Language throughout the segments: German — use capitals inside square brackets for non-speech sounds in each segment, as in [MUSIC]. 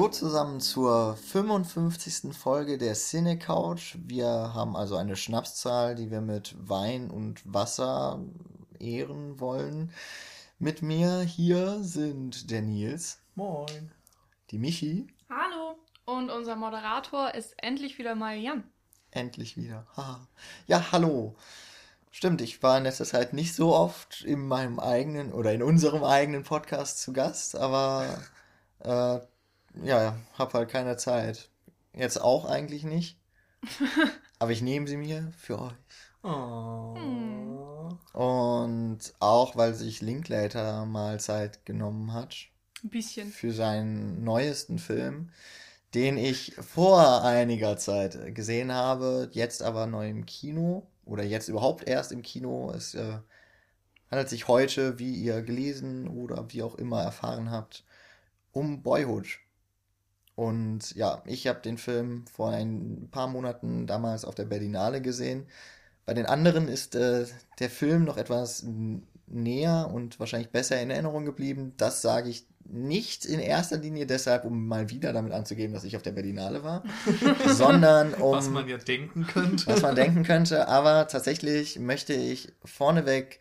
Hallo zusammen zur 55. Folge der Cine Couch. Wir haben also eine Schnapszahl, die wir mit Wein und Wasser ehren wollen. Mit mir hier sind der Nils. Moin. Die Michi. Hallo. Und unser Moderator ist endlich wieder mal Jan. Endlich wieder. Ja, hallo. Stimmt, ich war in letzter Zeit nicht so oft in meinem eigenen oder in unserem eigenen Podcast zu Gast, aber äh, ja, hab halt keine Zeit. Jetzt auch eigentlich nicht. [LAUGHS] aber ich nehme sie mir für euch. Oh. Und auch, weil sich Linklater mal Zeit genommen hat. Ein bisschen. Für seinen neuesten Film, den ich vor einiger Zeit gesehen habe, jetzt aber neu im Kino oder jetzt überhaupt erst im Kino. Es äh, handelt sich heute, wie ihr gelesen oder wie auch immer erfahren habt, um Boyhood. Und ja, ich habe den Film vor ein paar Monaten damals auf der Berlinale gesehen. Bei den anderen ist äh, der Film noch etwas näher und wahrscheinlich besser in Erinnerung geblieben. Das sage ich nicht in erster Linie deshalb, um mal wieder damit anzugeben, dass ich auf der Berlinale war, [LAUGHS] sondern um. Was man ja denken könnte. Was man denken könnte, aber tatsächlich möchte ich vorneweg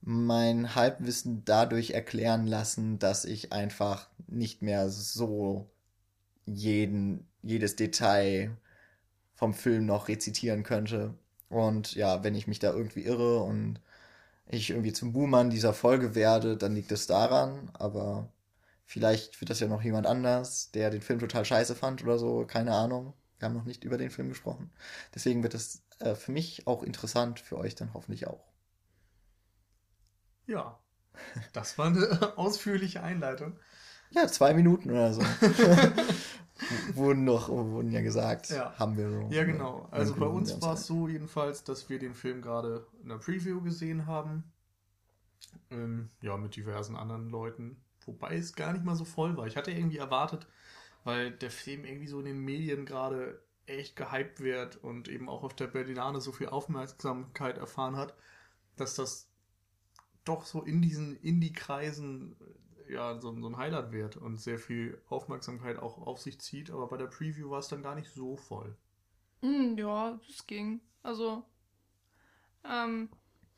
mein Halbwissen dadurch erklären lassen, dass ich einfach nicht mehr so jeden, jedes Detail vom Film noch rezitieren könnte. Und ja, wenn ich mich da irgendwie irre und ich irgendwie zum Buhmann dieser Folge werde, dann liegt es daran, aber vielleicht wird das ja noch jemand anders, der den Film total scheiße fand oder so, keine Ahnung. Wir haben noch nicht über den Film gesprochen. Deswegen wird es äh, für mich auch interessant, für euch dann hoffentlich auch. Ja, das war eine [LAUGHS] ausführliche Einleitung. Ja, zwei Minuten oder so. [LAUGHS] wurden noch, wurden ja gesagt, ja. haben wir so. Ja, genau. Also bei uns war es so jedenfalls, dass wir den Film gerade in der Preview gesehen haben. Ähm, ja, mit diversen anderen Leuten. Wobei es gar nicht mal so voll war. Ich hatte irgendwie erwartet, weil der Film irgendwie so in den Medien gerade echt gehypt wird und eben auch auf der Berlinale so viel Aufmerksamkeit erfahren hat, dass das doch so in diesen Indie-Kreisen ja so, so ein Highlight wird und sehr viel Aufmerksamkeit auch auf sich zieht. Aber bei der Preview war es dann gar nicht so voll. Mm, ja, es ging. Also, ähm,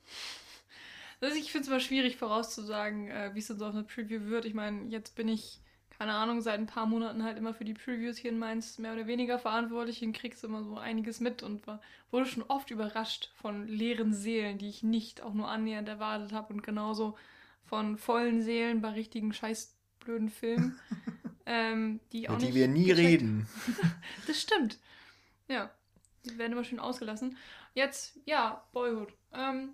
[LAUGHS] also ich finde es mal schwierig vorauszusagen, äh, wie es dann so auf einer Preview wird. Ich meine, jetzt bin ich, keine Ahnung, seit ein paar Monaten halt immer für die Previews hier in Mainz mehr oder weniger verantwortlich und kriegst immer so einiges mit und war, wurde schon oft überrascht von leeren Seelen, die ich nicht auch nur annähernd erwartet habe und genauso von vollen Seelen bei richtigen scheißblöden Filmen, [LAUGHS] ähm, die auch Mit die wir nie gecheckt. reden. [LAUGHS] das stimmt. Ja, die werden immer schön ausgelassen. Jetzt, ja, Boyhood. Ähm,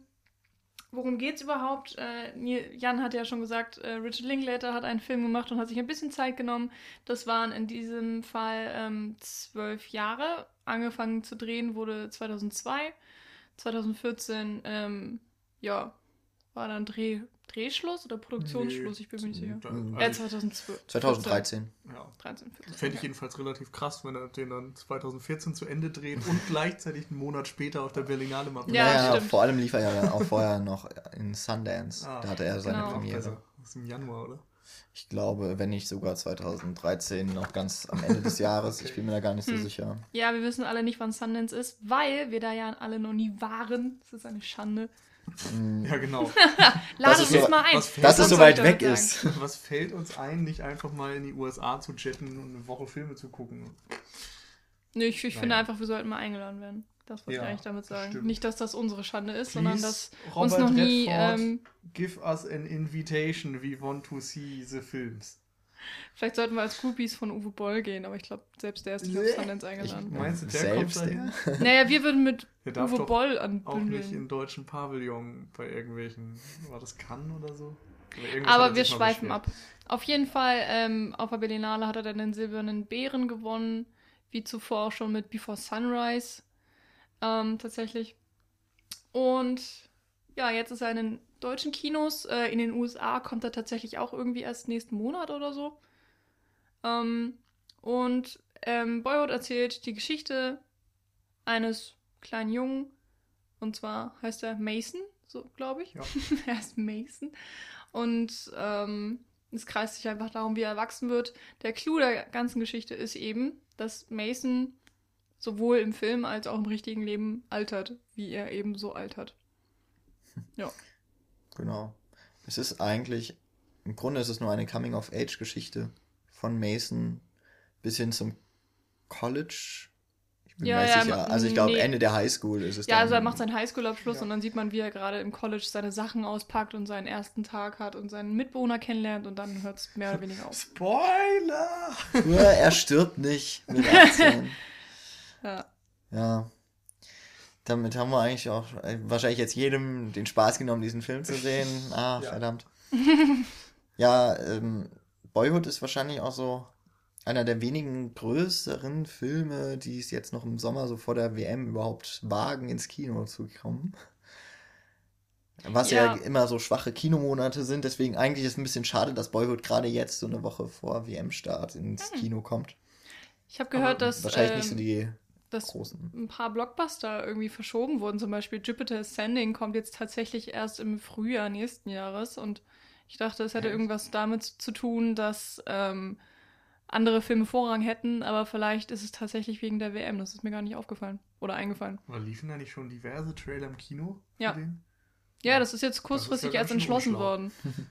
worum geht's überhaupt? Äh, Jan hat ja schon gesagt, äh, Richard Linklater hat einen Film gemacht und hat sich ein bisschen Zeit genommen. Das waren in diesem Fall ähm, zwölf Jahre. Angefangen zu drehen wurde 2002. 2014, ähm, ja, war dann Dreh Drehschluss oder Produktionsschluss? Nee, ich bin mir nicht sicher. Da, äh, 2012. 2013. Ja. 13, Fände ich jedenfalls relativ krass, wenn er den dann 2014 zu Ende dreht und [LAUGHS] gleichzeitig einen Monat später auf der Berlinale macht. Ja, ja, ja vor allem lief er ja auch vorher noch in Sundance. Ah, da hatte er seine genau. Premiere. Also, das ist im Januar, oder? Ich glaube, wenn nicht sogar 2013, noch ganz am Ende des [LAUGHS] Jahres. okay. Ich bin mir da gar nicht so hm. sicher. Ja, wir wissen alle nicht, wann Sundance ist, weil wir da ja alle noch nie waren. Das ist eine Schande. Mm. Ja, genau. [LAUGHS] Lade uns so, mal ein. Dass es so weit weg ist. [LAUGHS] Was fällt uns ein, nicht einfach mal in die USA zu jetten und eine Woche Filme zu gucken? Nee, ich, ich finde einfach, wir sollten mal eingeladen werden. Das wollte ja, ich eigentlich damit sagen. Stimmt. Nicht, dass das unsere Schande ist, Please, sondern dass Robert uns noch nie. Redford, ähm, give us an invitation. We want to see the films. Vielleicht sollten wir als Groupies von Uwe Boll gehen, aber ich glaube, selbst der ist nicht auf Sundance eingeladen. Ich, meinst du, der selbst kommt dahin? [LAUGHS] Naja, wir würden mit Uwe Boll anbündeln. Auch nicht im deutschen Pavillon bei irgendwelchen, war das Cannes oder so? aber wir schweifen ab. Auf jeden Fall, ähm, auf der Berlinale hat er dann den silbernen Bären gewonnen, wie zuvor auch schon mit Before Sunrise. Ähm, tatsächlich. Und ja, jetzt ist er in den deutschen Kinos. Äh, in den USA kommt er tatsächlich auch irgendwie erst nächsten Monat oder so. Ähm, und ähm, Boyhood erzählt die Geschichte eines kleinen Jungen. Und zwar heißt er Mason, so glaube ich. Ja. [LAUGHS] er heißt Mason. Und ähm, es kreist sich einfach darum, wie er erwachsen wird. Der Clou der ganzen Geschichte ist eben, dass Mason sowohl im Film als auch im richtigen Leben altert, wie er eben so altert. Ja. Genau. Es ist eigentlich, im Grunde ist es nur eine Coming-of-Age-Geschichte von Mason bis hin zum College. Ich bin Ja, mir ja, sicher. Also ich glaube, nee. Ende der Highschool ist es Ja, dann. also er macht seinen Highschool-Abschluss Ja. und dann sieht man, wie er gerade im College seine Sachen auspackt und seinen ersten Tag hat und seinen Mitbewohner kennenlernt und dann hört es mehr oder [LAUGHS] weniger auf. Spoiler! [LAUGHS] Er stirbt nicht mit 18. Ja. ja. Damit haben wir eigentlich auch äh, wahrscheinlich jetzt jedem den Spaß genommen, diesen Film zu sehen. [LAUGHS] Ah, Ja. verdammt. [LAUGHS] ja, ähm, Boyhood ist wahrscheinlich auch so einer der wenigen größeren Filme, die es jetzt noch im Sommer so vor der WM überhaupt wagen, ins Kino zu kommen. Was ja. Ja. immer so schwache Kinomonate sind, deswegen eigentlich ist es ein bisschen schade, dass Boyhood gerade jetzt so eine Woche vor WM-Start ins Hm. Kino kommt. Ich habe gehört, Aber dass, Wahrscheinlich nicht so ähm, die dass großen. ein paar Blockbuster irgendwie verschoben wurden. Zum Beispiel Jupiter Ascending kommt jetzt tatsächlich erst im Frühjahr nächsten Jahres. Und ich dachte, es hätte Echt? irgendwas damit zu tun, dass ähm, andere Filme Vorrang hätten. Aber vielleicht ist es tatsächlich wegen der WM. Das ist mir gar nicht aufgefallen oder eingefallen. Oder liefen da nicht schon diverse Trailer im Kino? Ja. den? Ja, das ist jetzt kurzfristig ja erst entschlossen unschlau. worden. [LAUGHS]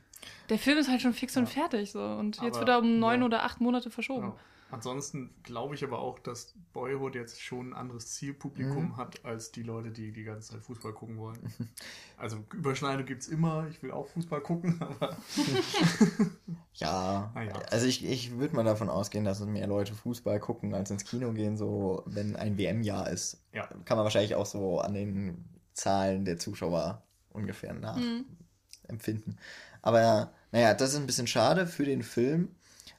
Der Film ist halt schon fix und Ja. fertig so. Und jetzt Aber, wird er um neun ja. oder acht Monate verschoben. Ansonsten glaube ich aber auch, dass Boyhood jetzt schon ein anderes Zielpublikum Mhm. hat, als die Leute, die die ganze Zeit Fußball gucken wollen. [LAUGHS] Also Überschneidung gibt es immer. Ich will auch Fußball gucken, [LAUGHS] aber [LAUGHS] Ja, Ah ja. also ich, ich würde mal davon ausgehen, dass mehr Leute Fußball gucken, als ins Kino gehen, so wenn ein WM-Jahr ist. Ja. Kann man wahrscheinlich auch so an den Zahlen der Zuschauer ungefähr Mhm. nachempfinden. Aber naja, das ist ein bisschen schade für den Film.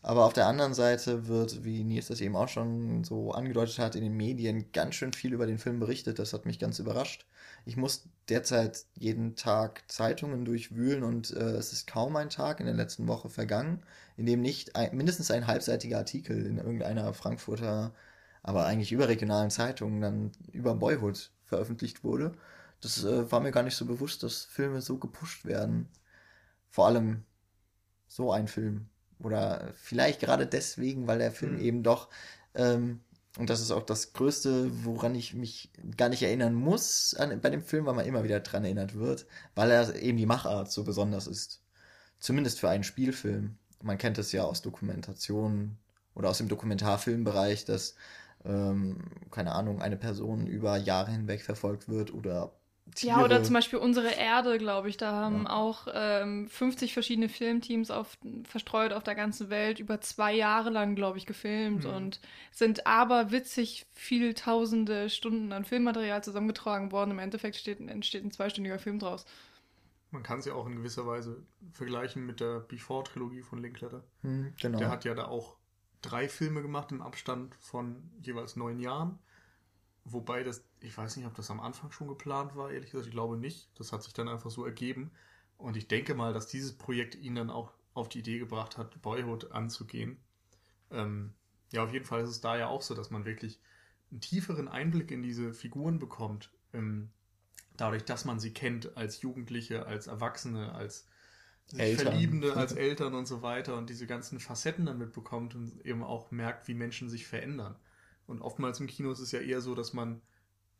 Aber auf der anderen Seite wird, wie Nils das eben auch schon so angedeutet hat, in den Medien ganz schön viel über den Film berichtet. Das hat mich ganz überrascht. Ich muss derzeit jeden Tag Zeitungen durchwühlen und äh, es ist kaum ein Tag in der letzten Woche vergangen, in dem nicht ein, mindestens ein halbseitiger Artikel in irgendeiner Frankfurter, aber eigentlich überregionalen Zeitung dann über Boyhood veröffentlicht wurde. Das äh, war mir gar nicht so bewusst, dass Filme so gepusht werden. Vor allem so ein Film. Oder vielleicht gerade deswegen, weil der Film Mhm. eben doch, ähm, und das ist auch das Größte, woran ich mich gar nicht erinnern muss an, bei dem Film, weil man immer wieder dran erinnert wird, weil er eben die Machart so besonders ist. Zumindest für einen Spielfilm. Man kennt es ja aus Dokumentationen oder aus dem Dokumentarfilmbereich, dass, ähm, keine Ahnung, eine Person über Jahre hinweg verfolgt wird oder Tiere. Ja, oder zum Beispiel Unsere Erde, glaube ich. Da haben Ja. auch ähm, 50 verschiedene Filmteams auf, verstreut auf der ganzen Welt über zwei Jahre lang, glaube ich, gefilmt Mhm. und sind aber witzig viel tausende Stunden an Filmmaterial zusammengetragen worden. Im Endeffekt steht, entsteht ein zweistündiger Film draus. man kann es ja auch in gewisser Weise vergleichen mit der Before-Trilogie von Linklater. Hm, genau. Der hat ja da auch drei Filme gemacht im Abstand von jeweils neun Jahren. Wobei das, ich weiß nicht, ob das am Anfang schon geplant war, ehrlich gesagt, ich glaube nicht. Das hat sich dann einfach so ergeben. Und ich denke mal, dass dieses Projekt ihn dann auch auf die Idee gebracht hat, Boyhood anzugehen. Ähm, ja, auf jeden Fall ist es da ja auch so, dass man wirklich einen tieferen Einblick in diese Figuren bekommt. Ähm, dadurch, dass man sie kennt als Jugendliche, als Erwachsene, als sich Eltern. Verliebende, als [LAUGHS] Eltern und so weiter und diese ganzen Facetten dann mitbekommt und eben auch merkt, wie Menschen sich verändern. Und oftmals im Kino ist es ja eher so, dass man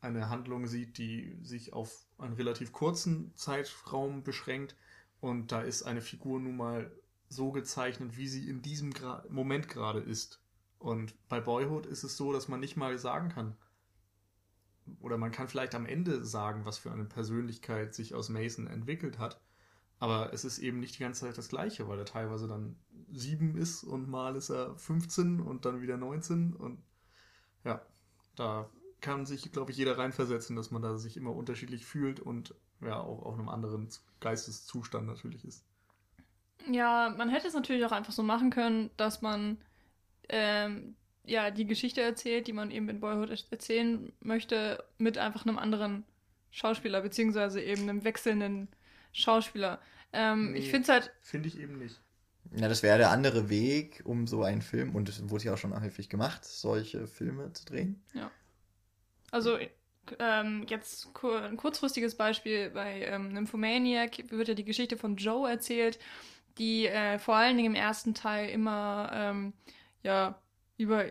eine Handlung sieht, die sich auf einen relativ kurzen Zeitraum beschränkt und da ist eine Figur nun mal so gezeichnet, wie sie in diesem Gra Moment gerade ist. Und bei Boyhood ist es so, dass man nicht mal sagen kann, oder man kann vielleicht am Ende sagen, was für eine Persönlichkeit sich aus Mason entwickelt hat, aber es ist eben nicht die ganze Zeit das Gleiche, weil er teilweise dann sieben ist und mal ist er 15 und dann wieder 19 und ja, da kann sich, glaube ich, jeder reinversetzen, dass man da sich immer unterschiedlich fühlt und ja, auch auf einem anderen Geisteszustand natürlich ist. Ja, man hätte es natürlich auch einfach so machen können, dass man ähm, ja die Geschichte erzählt, die man eben in Boyhood er- erzählen möchte, mit einfach einem anderen Schauspieler, beziehungsweise eben einem wechselnden Schauspieler. Ähm, Nee. Ich finde es halt, Finde ich eben nicht. Ja, das wäre der andere Weg, um so einen Film, und es wurde ja auch schon häufig gemacht, solche Filme zu drehen. also ähm, jetzt ein kurzfristiges Beispiel bei ähm, Nymphomaniac wird ja die Geschichte von Joe erzählt, die äh, vor allen Dingen im ersten Teil immer ähm, ja über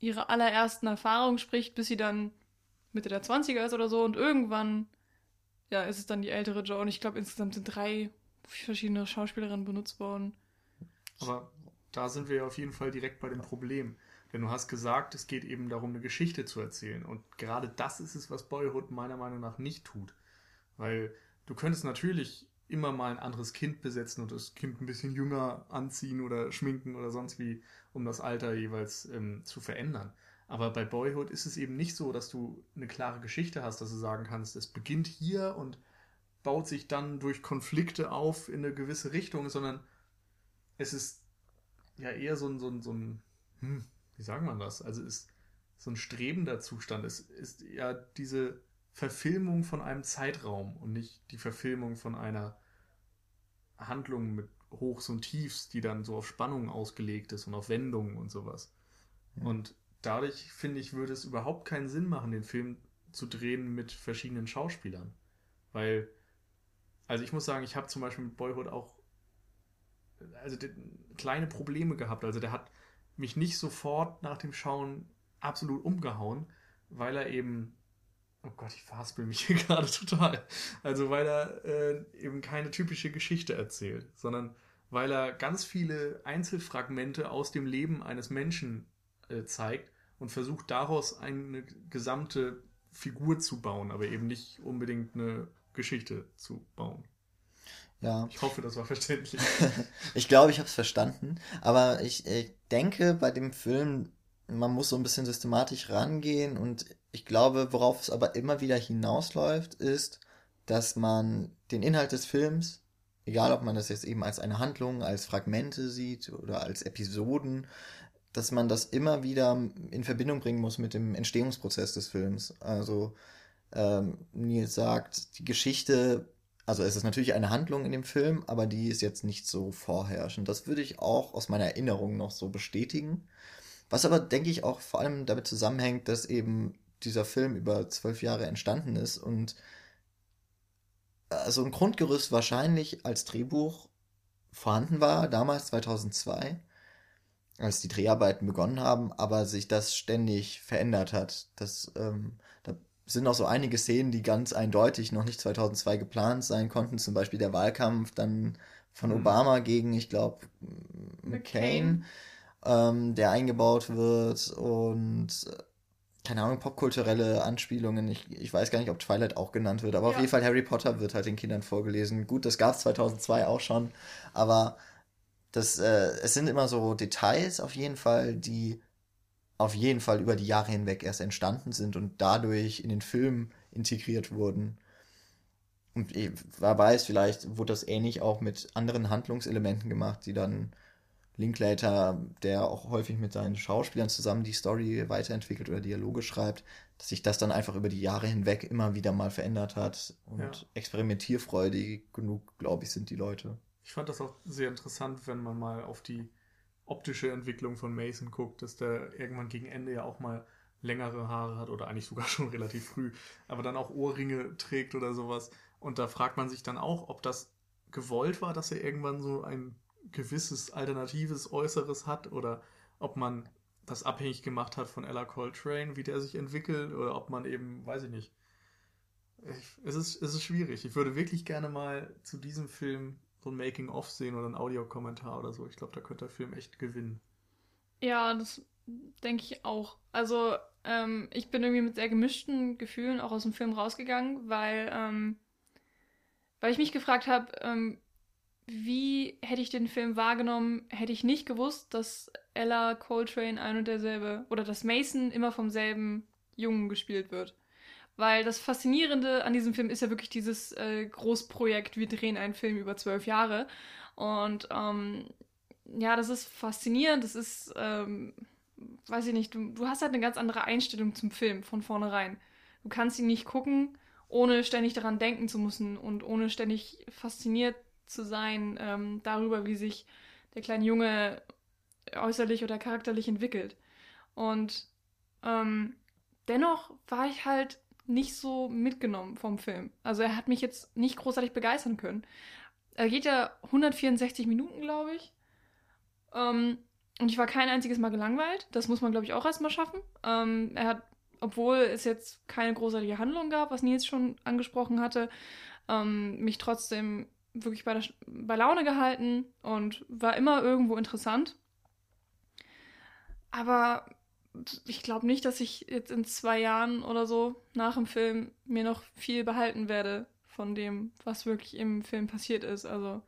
ihre allerersten Erfahrungen spricht, bis sie dann Mitte der 20er ist oder so und irgendwann ja, ist es dann die ältere Jo und ich glaube insgesamt sind drei verschiedene Schauspielerinnen benutzt worden. Aber da sind wir ja auf jeden Fall direkt bei dem Problem. Denn du hast gesagt, es geht eben darum, eine Geschichte zu erzählen. Und gerade das ist es, was Boyhood meiner Meinung nach nicht tut. Weil du könntest natürlich immer mal ein anderes Kind besetzen und das Kind ein bisschen jünger anziehen oder schminken oder sonst wie, um das Alter jeweils ähm, zu verändern. Aber bei Boyhood ist es eben nicht so, dass du eine klare Geschichte hast, dass du sagen kannst, es beginnt hier und baut sich dann durch Konflikte auf in eine gewisse Richtung, sondern es ist ja eher so ein, so ein, so ein hm, wie sagt man das? Also ist so ein strebender Zustand. Es ist ja diese Verfilmung von einem Zeitraum und nicht die Verfilmung von einer Handlung mit Hochs und Tiefs, die dann so auf Spannungen ausgelegt ist und auf Wendungen und sowas. Ja. Und dadurch, finde ich, würde es überhaupt keinen Sinn machen, den Film zu drehen mit verschiedenen Schauspielern. Weil, also ich muss sagen, ich habe zum Beispiel mit Boyhood auch also kleine Probleme gehabt. Also der hat mich nicht sofort nach dem Schauen absolut umgehauen, weil er eben Oh Gott, ich verhaspel mich [LAUGHS] hier gerade total. Also weil er äh, eben keine typische Geschichte erzählt, sondern weil er ganz viele Einzelfragmente aus dem Leben eines Menschen äh, zeigt und versucht daraus eine gesamte Figur zu bauen, aber eben nicht unbedingt eine Geschichte zu bauen. Ja. Ich hoffe, das war verständlich. [LAUGHS] ich glaube, ich habe es verstanden. Aber ich, ich denke, bei dem Film, man muss so ein bisschen systematisch rangehen und ich glaube, worauf es aber immer wieder hinausläuft, ist, dass man den Inhalt des Films, egal ob man das jetzt eben als eine Handlung, als Fragmente sieht oder als Episoden, dass man das immer wieder in Verbindung bringen muss mit dem Entstehungsprozess des Films. Also ähm, Nils sagt, die Geschichte also es ist natürlich eine Handlung in dem Film, aber die ist jetzt nicht so vorherrschend. Das würde ich auch aus meiner Erinnerung noch so bestätigen. Was aber, denke ich, auch vor allem damit zusammenhängt, dass eben dieser Film über zwölf Jahre entstanden ist und also ein Grundgerüst wahrscheinlich als Drehbuch vorhanden war, damals 2002, als die Dreharbeiten begonnen haben, aber sich das ständig verändert hat. Das ähm, sind auch so einige Szenen, die ganz eindeutig noch nicht 2002 geplant sein konnten. Zum Beispiel der Wahlkampf dann von mhm. Obama gegen, ich glaube, McCain, ähm, der eingebaut wird und äh, keine Ahnung, popkulturelle Anspielungen. Ich, ich weiß gar nicht, ob Twilight auch genannt wird, aber ja. auf jeden Fall Harry Potter wird halt den Kindern vorgelesen. Gut, das gab es 2002 auch schon, aber das, äh, es sind immer so Details auf jeden Fall, die auf jeden Fall über die Jahre hinweg erst entstanden sind und dadurch in den Film integriert wurden. Und wer weiß, vielleicht wurde das ähnlich auch mit anderen Handlungselementen gemacht, die dann Linklater, der auch häufig mit seinen Schauspielern zusammen die Story weiterentwickelt oder Dialoge schreibt, dass sich das dann einfach über die Jahre hinweg immer wieder mal verändert hat. Und ja. experimentierfreudig genug, glaube ich, sind die Leute. Ich fand das auch sehr interessant, wenn man mal auf die optische Entwicklung von Mason guckt, dass der irgendwann gegen Ende ja auch mal längere Haare hat oder eigentlich sogar [LAUGHS] schon relativ früh, aber dann auch Ohrringe trägt oder sowas. Und da fragt man sich dann auch, ob das gewollt war, dass er irgendwann so ein gewisses alternatives Äußeres hat oder ob man das abhängig gemacht hat von Ella Coltrane, wie der sich entwickelt oder ob man eben, weiß ich nicht. Ich, es, ist, es ist schwierig. Ich würde wirklich gerne mal zu diesem Film so ein Making-of sehen oder ein Audiokommentar oder so. Ich glaube, da könnte der Film echt gewinnen. Ja, das denke ich auch. Also, ähm, ich bin irgendwie mit sehr gemischten Gefühlen auch aus dem Film rausgegangen, weil, ähm, weil ich mich gefragt habe, ähm, wie hätte ich den Film wahrgenommen, hätte ich nicht gewusst, dass Ella Coltrane ein und derselbe oder dass Mason immer vom selben Jungen gespielt wird. Weil das Faszinierende an diesem Film ist ja wirklich dieses äh, Großprojekt, wir drehen einen Film über zwölf Jahre. Und ähm, ja, das ist faszinierend, das ist, ähm, weiß ich nicht, du, du hast halt eine ganz andere Einstellung zum Film von vornherein. Du kannst ihn nicht gucken, ohne ständig daran denken zu müssen und ohne ständig fasziniert zu sein ähm, darüber, wie sich der kleine Junge äußerlich oder charakterlich entwickelt. Und ähm, dennoch war ich halt nicht so mitgenommen vom Film. Also er hat mich jetzt nicht großartig begeistern können. er geht ja 164 Minuten, glaube ich. Ähm, und ich war kein einziges Mal gelangweilt. Das muss man, glaube ich, auch erstmal schaffen. Ähm, er hat, obwohl es jetzt keine großartige Handlung gab, was Nils schon angesprochen hatte, ähm, mich trotzdem wirklich bei, der, bei Laune gehalten und war immer irgendwo interessant. Aber ich glaube nicht, dass ich jetzt in zwei Jahren oder so nach dem Film mir noch viel behalten werde von dem, was wirklich im Film passiert ist. Also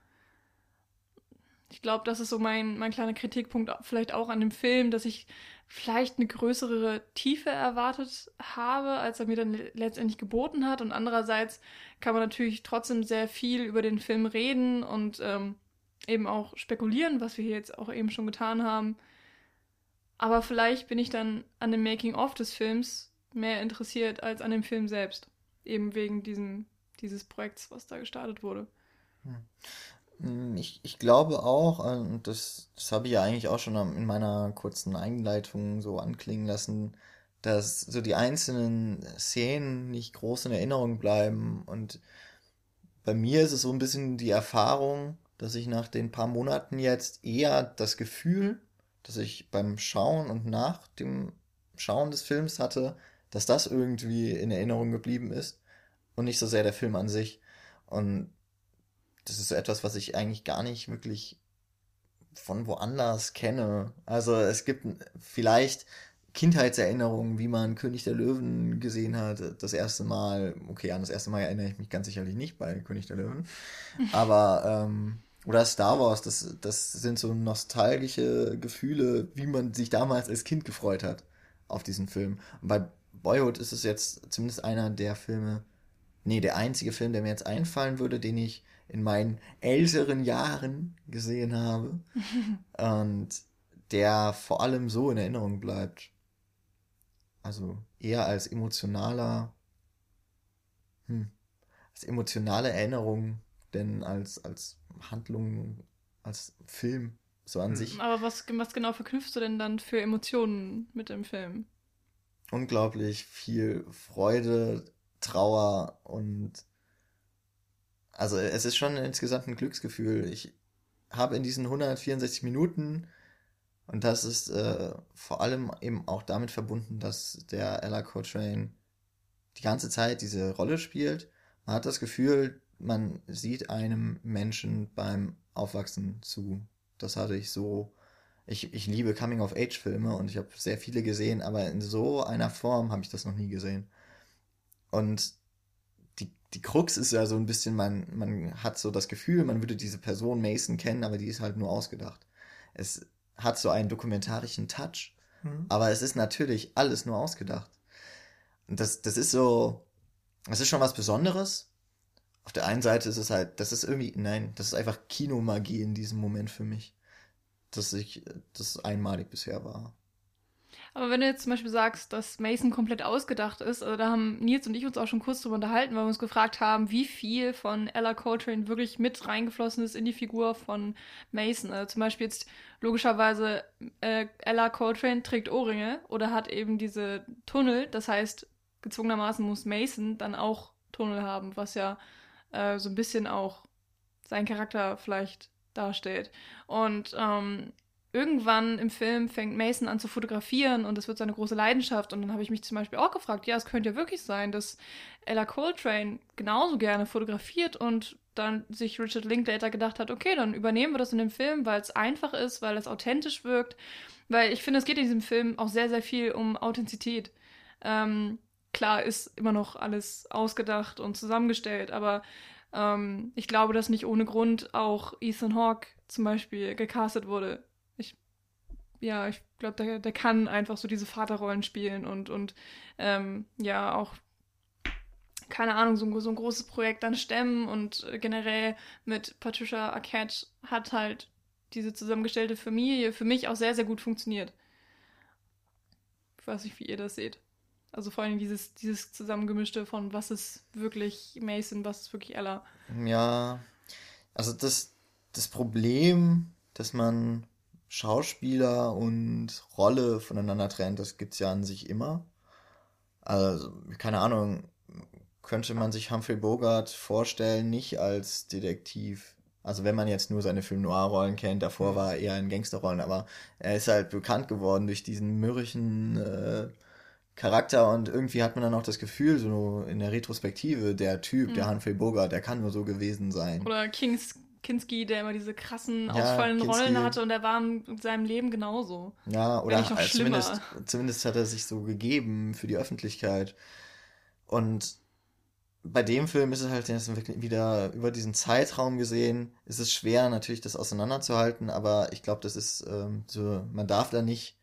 ich glaube, das ist so mein, mein kleiner Kritikpunkt vielleicht auch an dem Film, dass ich vielleicht eine größere Tiefe erwartet habe, als er mir dann letztendlich geboten hat. Und andererseits kann man natürlich trotzdem sehr viel über den Film reden und ähm, eben auch spekulieren, was wir hier jetzt auch eben schon getan haben. Aber vielleicht bin ich dann an dem Making-of des Films mehr interessiert als an dem Film selbst. Eben wegen diesem, dieses Projekts, was da gestartet wurde. Hm. Ich, ich glaube auch, äh, und das, das habe ich ja eigentlich auch schon in meiner kurzen Einleitung so anklingen lassen, dass so die einzelnen Szenen nicht groß in Erinnerung bleiben. Und bei mir ist es so ein bisschen die Erfahrung, dass ich nach den paar Monaten jetzt eher das Gefühl, dass ich beim Schauen und nach dem Schauen des Films hatte, dass das irgendwie in Erinnerung geblieben ist und nicht so sehr der Film an sich. Und das ist etwas, was ich eigentlich gar nicht wirklich von woanders kenne. Also es gibt vielleicht Kindheitserinnerungen, wie man König der Löwen gesehen hat, das erste Mal. Okay, an das erste Mal erinnere ich mich ganz sicherlich nicht bei König der Löwen. Aber, ähm, oder Star Wars, das, das sind so nostalgische Gefühle, wie man sich damals als Kind gefreut hat auf diesen Film. Und bei Boyhood ist es jetzt zumindest einer der Filme, nee, der einzige Film, der mir jetzt einfallen würde, den ich in meinen älteren Jahren gesehen habe. [LAUGHS] und der vor allem so in Erinnerung bleibt. Also eher als emotionaler, hm, als emotionale Erinnerung, denn als, als Handlung, als Film so an hm, sich. Aber was, was genau verknüpfst du denn dann für Emotionen mit dem Film? Unglaublich viel Freude, Trauer und also es ist schon insgesamt ein Glücksgefühl. Ich habe in diesen 164 Minuten, und das ist äh, vor allem eben auch damit verbunden, dass der Ella Coltrane die ganze Zeit diese Rolle spielt. Man hat das Gefühl, man sieht einem Menschen beim Aufwachsen zu. Das hatte ich so. Ich, ich liebe Coming-of-Age-Filme und ich habe sehr viele gesehen, aber in so einer Form habe ich das noch nie gesehen. Und die Krux ist ja so ein bisschen, man, man hat so das Gefühl, man würde diese Person Mason kennen, aber die ist halt nur ausgedacht. Es hat so einen dokumentarischen Touch, mhm. aber es ist natürlich alles nur ausgedacht. Und das, das ist so, das ist schon was Besonderes. Auf der einen Seite ist es halt, das ist irgendwie, nein, das ist einfach Kinomagie in diesem Moment für mich. Dass ich, das einmalig bisher war. Aber wenn du jetzt zum Beispiel sagst, dass Mason komplett ausgedacht ist, also da haben Nils und ich uns auch schon kurz drüber unterhalten, weil wir uns gefragt haben, wie viel von Ella Coltrane wirklich mit reingeflossen ist in die Figur von Mason. Also zum Beispiel jetzt logischerweise äh, Ella Coltrane trägt Ohrringe oder hat eben diese Tunnel. Das heißt, gezwungenermaßen muss Mason dann auch Tunnel haben, was ja äh, so ein bisschen auch seinen Charakter vielleicht darstellt. Und ähm, irgendwann im Film fängt Mason an zu fotografieren und es wird seine große Leidenschaft. Und dann habe ich mich zum Beispiel auch gefragt, ja, es könnte ja wirklich sein, dass Ella Coltrane genauso gerne fotografiert und dann sich Richard Linklater gedacht hat, okay, dann übernehmen wir das in dem Film, weil es einfach ist, weil es authentisch wirkt. Weil ich finde, es geht in diesem Film auch sehr, sehr viel um Authentizität. Ähm, klar ist immer noch alles ausgedacht und zusammengestellt, aber ähm, ich glaube, dass nicht ohne Grund auch Ethan Hawke zum Beispiel gecastet wurde ja, ich glaube, der, der kann einfach so diese Vaterrollen spielen und, und ähm, ja, auch, keine Ahnung, so, so ein großes Projekt dann stemmen und generell mit Patricia Arquette hat halt diese zusammengestellte Familie für mich auch sehr, sehr gut funktioniert. Ich weiß nicht, wie ihr das seht. Also vor allem dieses, dieses Zusammengemischte von was ist wirklich Mason, was ist wirklich Ella. Ja, also das, das Problem, dass man Schauspieler und Rolle voneinander trennt, das gibt's ja an sich immer. Also, keine Ahnung, könnte man sich Humphrey Bogart vorstellen, nicht als Detektiv, Also wenn man jetzt nur seine Film Noir-Rollen kennt, davor war er eher in Gangsterrollen, aber er ist halt bekannt geworden durch diesen mürrischen äh, Charakter und irgendwie hat man dann auch das Gefühl, so in der Retrospektive, der Typ, mhm. der Humphrey Bogart, der kann nur so gewesen sein. Oder Kings Kinski, der immer diese krassen, ausfallenden ja, Rollen hatte und er war in seinem Leben genauso. Ja, oder zumindest, zumindest hat er sich so gegeben für die Öffentlichkeit. Und bei dem Film ist es halt wieder über diesen Zeitraum gesehen, ist es schwer natürlich das auseinanderzuhalten, aber ich glaube, das ist ähm, so, man darf da nicht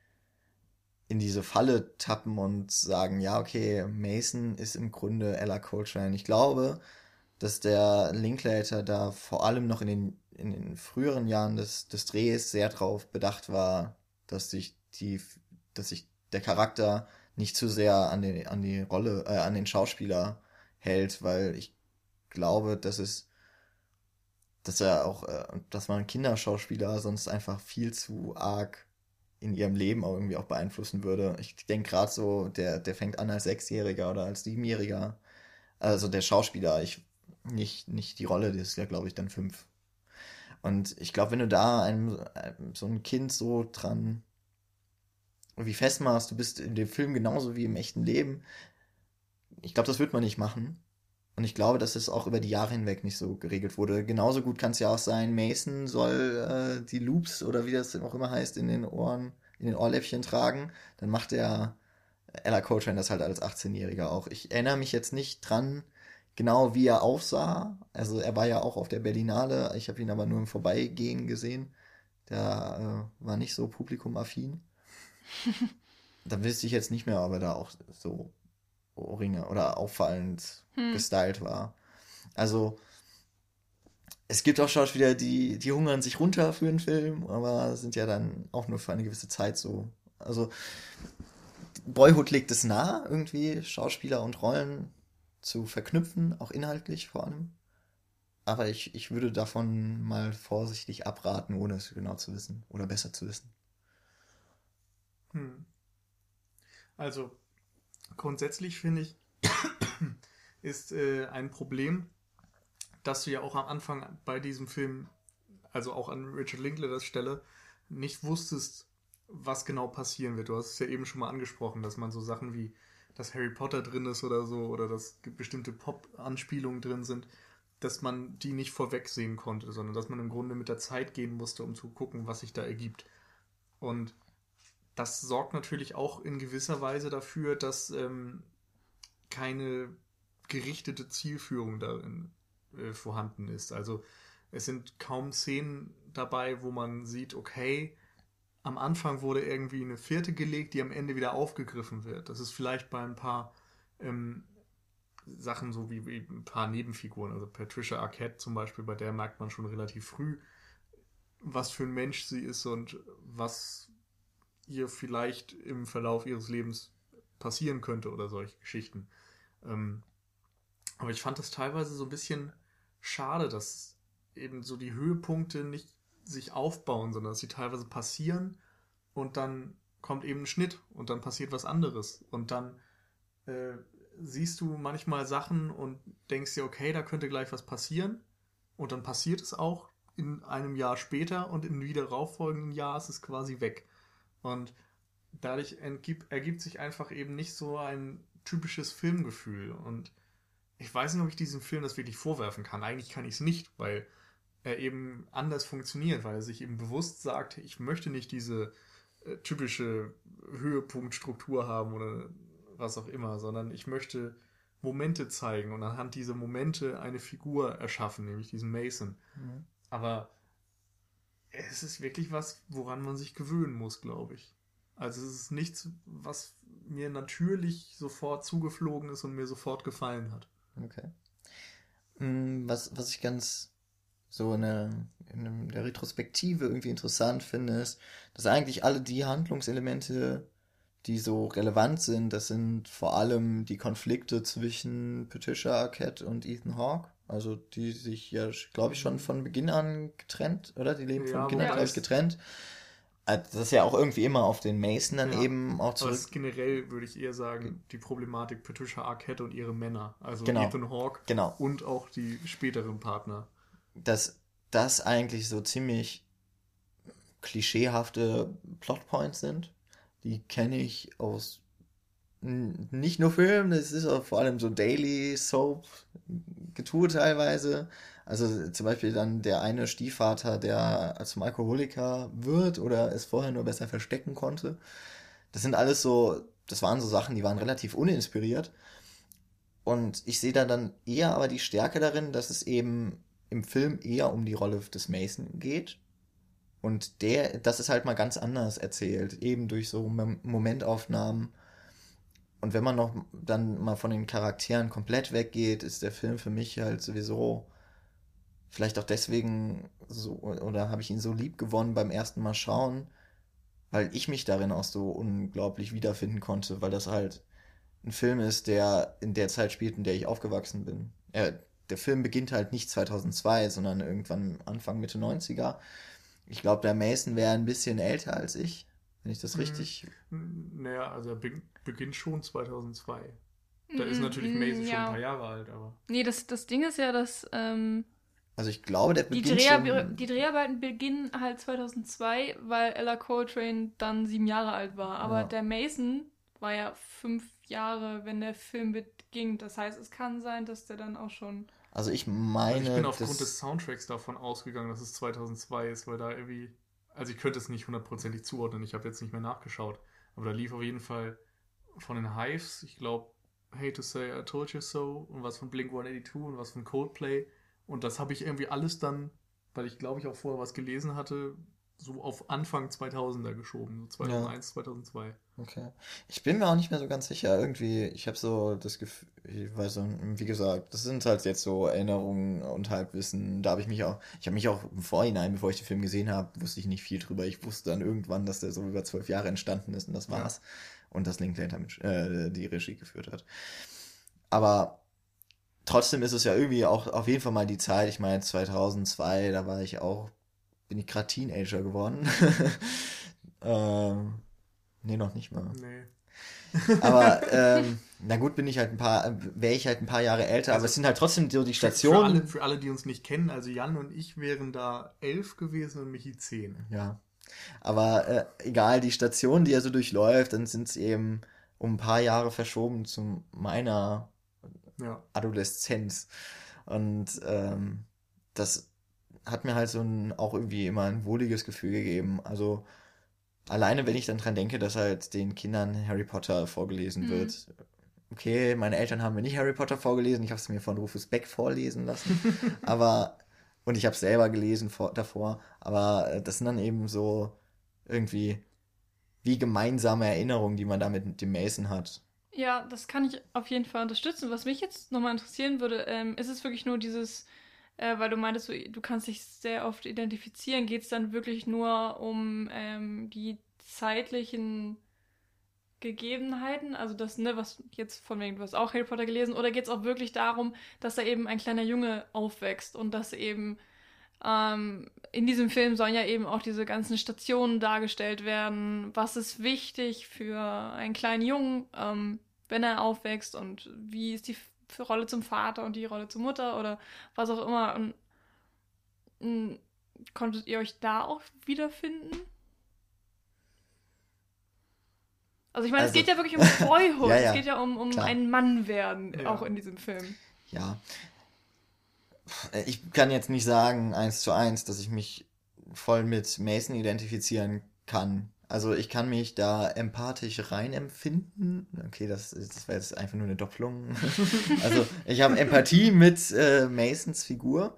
in diese Falle tappen und sagen, ja, okay, Mason ist im Grunde Ella Coltrane. Ich glaube, dass der Linklater da vor allem noch in den, in den früheren Jahren des, des Drehs sehr darauf bedacht war, dass sich die, dass sich der Charakter nicht zu sehr an die, an die Rolle, äh, an den Schauspieler hält, weil ich glaube, dass es, dass er auch, äh, dass man Kinderschauspieler sonst einfach viel zu arg in ihrem Leben auch irgendwie auch beeinflussen würde. Ich denke gerade so, der, der fängt an als Sechsjähriger oder als Siebenjähriger. Also der Schauspieler, ich nicht, nicht die Rolle, das ist ja, glaube ich, dann fünf. Und ich glaube, wenn du da einem, so ein Kind so dran wie festmachst, du bist in dem Film genauso wie im echten Leben, ich glaube, das wird man nicht machen. Und ich glaube, dass es auch über die Jahre hinweg nicht so geregelt wurde. Genauso gut kann es ja auch sein, Mason soll äh, die Loops oder wie das auch immer heißt, in den Ohren, in den Ohrläppchen tragen. Dann macht er Ella Coltrane das halt als 18-Jähriger auch. Ich erinnere mich jetzt nicht dran, genau wie er aussah. Also er war ja auch auf der Berlinale. Ich habe ihn aber nur im Vorbeigehen gesehen. Der äh, war nicht so publikumaffin. [LAUGHS] da wüsste ich jetzt nicht mehr, ob er da auch so Ohrringe oder auffallend hm. gestylt war. Also es gibt auch Schauspieler, die, die hungern sich runter für einen Film, aber sind ja dann auch nur für eine gewisse Zeit so. Also Boyhood legt es nah, irgendwie Schauspieler und Rollen zu verknüpfen, auch inhaltlich vor allem. Aber ich, ich würde davon mal vorsichtig abraten, ohne es genau zu wissen oder besser zu wissen. Hm. Also grundsätzlich finde ich, [COUGHS] ist äh, ein Problem, dass du ja auch am Anfang bei diesem Film, also auch an Richard Linklaters Stelle, nicht wusstest, was genau passieren wird. Du hast es ja eben schon mal angesprochen, dass man so Sachen wie, dass Harry Potter drin ist oder so, oder dass bestimmte Pop-Anspielungen drin sind, dass man die nicht vorwegsehen konnte, sondern dass man im Grunde mit der Zeit gehen musste, um zu gucken, was sich da ergibt. Und das sorgt natürlich auch in gewisser Weise dafür, dass ähm, keine gerichtete Zielführung darin äh, vorhanden ist. Also es sind kaum Szenen dabei, wo man sieht, okay, am Anfang wurde irgendwie eine vierte gelegt, die am Ende wieder aufgegriffen wird. Das ist vielleicht bei ein paar ähm, Sachen so wie, wie, ein paar Nebenfiguren. Also Patricia Arquette zum Beispiel, bei der merkt man schon relativ früh, was für ein Mensch sie ist und was ihr vielleicht im Verlauf ihres Lebens passieren könnte oder solche Geschichten. Ähm, aber ich fand das teilweise so ein bisschen schade, dass eben so die Höhepunkte nicht sich aufbauen, sondern dass sie teilweise passieren und dann kommt eben ein Schnitt und dann passiert was anderes und dann äh, siehst du manchmal Sachen und denkst dir, okay, da könnte gleich was passieren und dann passiert es auch in einem Jahr später und im wieder darauffolgenden Jahr ist es quasi weg. Und dadurch entgibt, ergibt sich einfach eben nicht so ein typisches Filmgefühl. Und ich weiß nicht, ob ich diesem Film das wirklich vorwerfen kann. Eigentlich kann ich es nicht, weil er eben anders funktioniert, weil er sich eben bewusst sagt, ich möchte nicht diese äh, typische Höhepunktstruktur haben oder was auch immer, sondern ich möchte Momente zeigen und anhand dieser Momente eine Figur erschaffen, nämlich diesen Mason. Mhm. Aber es ist wirklich was, woran man sich gewöhnen muss, glaube ich. Also es ist nichts, was mir natürlich sofort zugeflogen ist und mir sofort gefallen hat. Okay. Mm, was, was ich ganz so in der, in der Retrospektive irgendwie interessant finde, ist, dass eigentlich alle die Handlungselemente, die so relevant sind, das sind vor allem die Konflikte zwischen Patricia Arquette und Ethan Hawke. Also die sich ja, glaube ich, schon von Beginn an getrennt, oder? Die leben ja, von Beginn an, glaube ich, getrennt. Äh, das ist ja auch irgendwie immer auf den Mason dann ja. eben auch zurück. Aber generell würde ich eher sagen, die Problematik Patricia Arquette und ihre Männer. Also genau. Ethan Hawke genau. und auch die späteren Partner. Das, das eigentlich so ziemlich klischeehafte Plotpoints sind. Die kenne ich aus nicht nur Filmen, es ist auch vor allem so Daily Soap Getue teilweise. Also zum Beispiel dann der eine Stiefvater, der zum Alkoholiker wird oder es vorher nur besser verstecken konnte. Das sind alles so, das waren so Sachen, die waren relativ uninspiriert. Und ich sehe da dann eher aber die Stärke darin, dass es eben im Film eher um die Rolle des Mason geht. Und der, das ist halt mal ganz anders erzählt, eben durch so Momentaufnahmen. Und wenn man noch dann mal von den Charakteren komplett weggeht, ist der Film für mich halt sowieso vielleicht auch deswegen so, oder habe ich ihn so lieb gewonnen beim ersten Mal schauen, weil ich mich darin auch so unglaublich wiederfinden konnte, weil das halt ein Film ist, der in der Zeit spielt, in der ich aufgewachsen bin. Er, der Film beginnt halt nicht 2002, sondern irgendwann Anfang, Mitte 90er. Ich glaube, der Mason wäre ein bisschen älter als ich, wenn ich das hm. richtig. Naja, also er beginnt schon 2002. Da ist natürlich Mason ja. schon ein paar Jahre alt, aber. Nee, das, das Ding ist ja, dass. Ähm, also ich glaube, der beginnt. Die, Drehar schon... die Dreharbeiten beginnen halt 2002, weil Ella Coltrane dann sieben Jahre alt war. Aber ja. der Mason war ja fünf Jahre, wenn der Film beginnt. Das heißt, es kann sein, dass der dann auch schon. Also ich meine. Also ich bin aufgrund des Soundtracks davon ausgegangen, dass es 2002 ist, weil da irgendwie. Also ich könnte es nicht hundertprozentig zuordnen, ich habe jetzt nicht mehr nachgeschaut. Aber da lief auf jeden Fall von den Hives, ich glaube, Hate to Say I Told You So und was von Blink 182 und was von Coldplay. Und das habe ich irgendwie alles dann, weil ich glaube ich auch vorher was gelesen hatte, so auf Anfang 2000er geschoben, so 2001, ja. 2002. Okay. Ich bin mir auch nicht mehr so ganz sicher. Irgendwie, ich habe so das Gefühl, ich weiß nicht, wie gesagt, das sind halt jetzt so Erinnerungen und Halbwissen. Da habe ich mich auch, ich habe mich auch im Vorhinein, bevor ich den Film gesehen habe, wusste ich nicht viel drüber. Ich wusste dann irgendwann, dass der so über zwölf Jahre entstanden ist und das war's. Ja. Und dass Linklater mit, äh, die Regie geführt hat. Aber trotzdem ist es ja irgendwie auch auf jeden Fall mal die Zeit. Ich meine, 2002, da war ich auch bin ich gerade Teenager geworden. [LAUGHS] ähm, nee, noch nicht mal. Nee. [LAUGHS] aber [LAUGHS] ähm, na gut, bin ich halt ein paar, wäre ich halt ein paar Jahre älter, also, aber es sind halt trotzdem so die Stationen. Für alle, für alle, die uns nicht kennen, also Jan und ich wären da elf gewesen und Michi zehn. Ja. Aber äh, egal, die Station, die er so durchläuft, dann sind es eben um ein paar Jahre verschoben zu meiner ja. Adoleszenz. Und ähm, das hat mir halt so ein, auch irgendwie immer ein wohliges Gefühl gegeben. Also alleine, wenn ich dann dran denke, dass halt den Kindern Harry Potter vorgelesen mhm. wird. Okay, meine Eltern haben mir nicht Harry Potter vorgelesen, ich habe es mir von Rufus Beck vorlesen lassen. [LAUGHS] aber, und ich habe selber gelesen vor, davor, aber äh, das sind dann eben so irgendwie wie gemeinsame Erinnerungen, die man da mit dem Mason hat. Ja, das kann ich auf jeden Fall unterstützen. Was mich jetzt nochmal interessieren würde, ähm, ist es wirklich nur dieses äh, weil du meintest, du, du kannst dich sehr oft identifizieren. Geht es dann wirklich nur um ähm, die zeitlichen Gegebenheiten, also das, ne, was jetzt von wegen, du hast auch Harry Potter gelesen, oder geht es auch wirklich darum, dass da eben ein kleiner Junge aufwächst und dass eben ähm, in diesem Film sollen ja eben auch diese ganzen Stationen dargestellt werden. Was ist wichtig für einen kleinen Jungen, ähm, wenn er aufwächst und wie ist die Rolle zum Vater und die Rolle zur Mutter oder was auch immer. Und, und konntet ihr euch da auch wiederfinden? Also ich meine, also, es geht ja wirklich um Boyhood, ja, [LAUGHS] ja, es geht ja um, um einen Mann werden, ja. auch in diesem Film. Ja. Ich kann jetzt nicht sagen, eins zu eins, dass ich mich voll mit Mason identifizieren kann. Also ich kann mich da empathisch reinempfinden. Okay, das, das wäre jetzt einfach nur eine Doppelung. [LAUGHS] also ich habe Empathie mit äh, Masons Figur,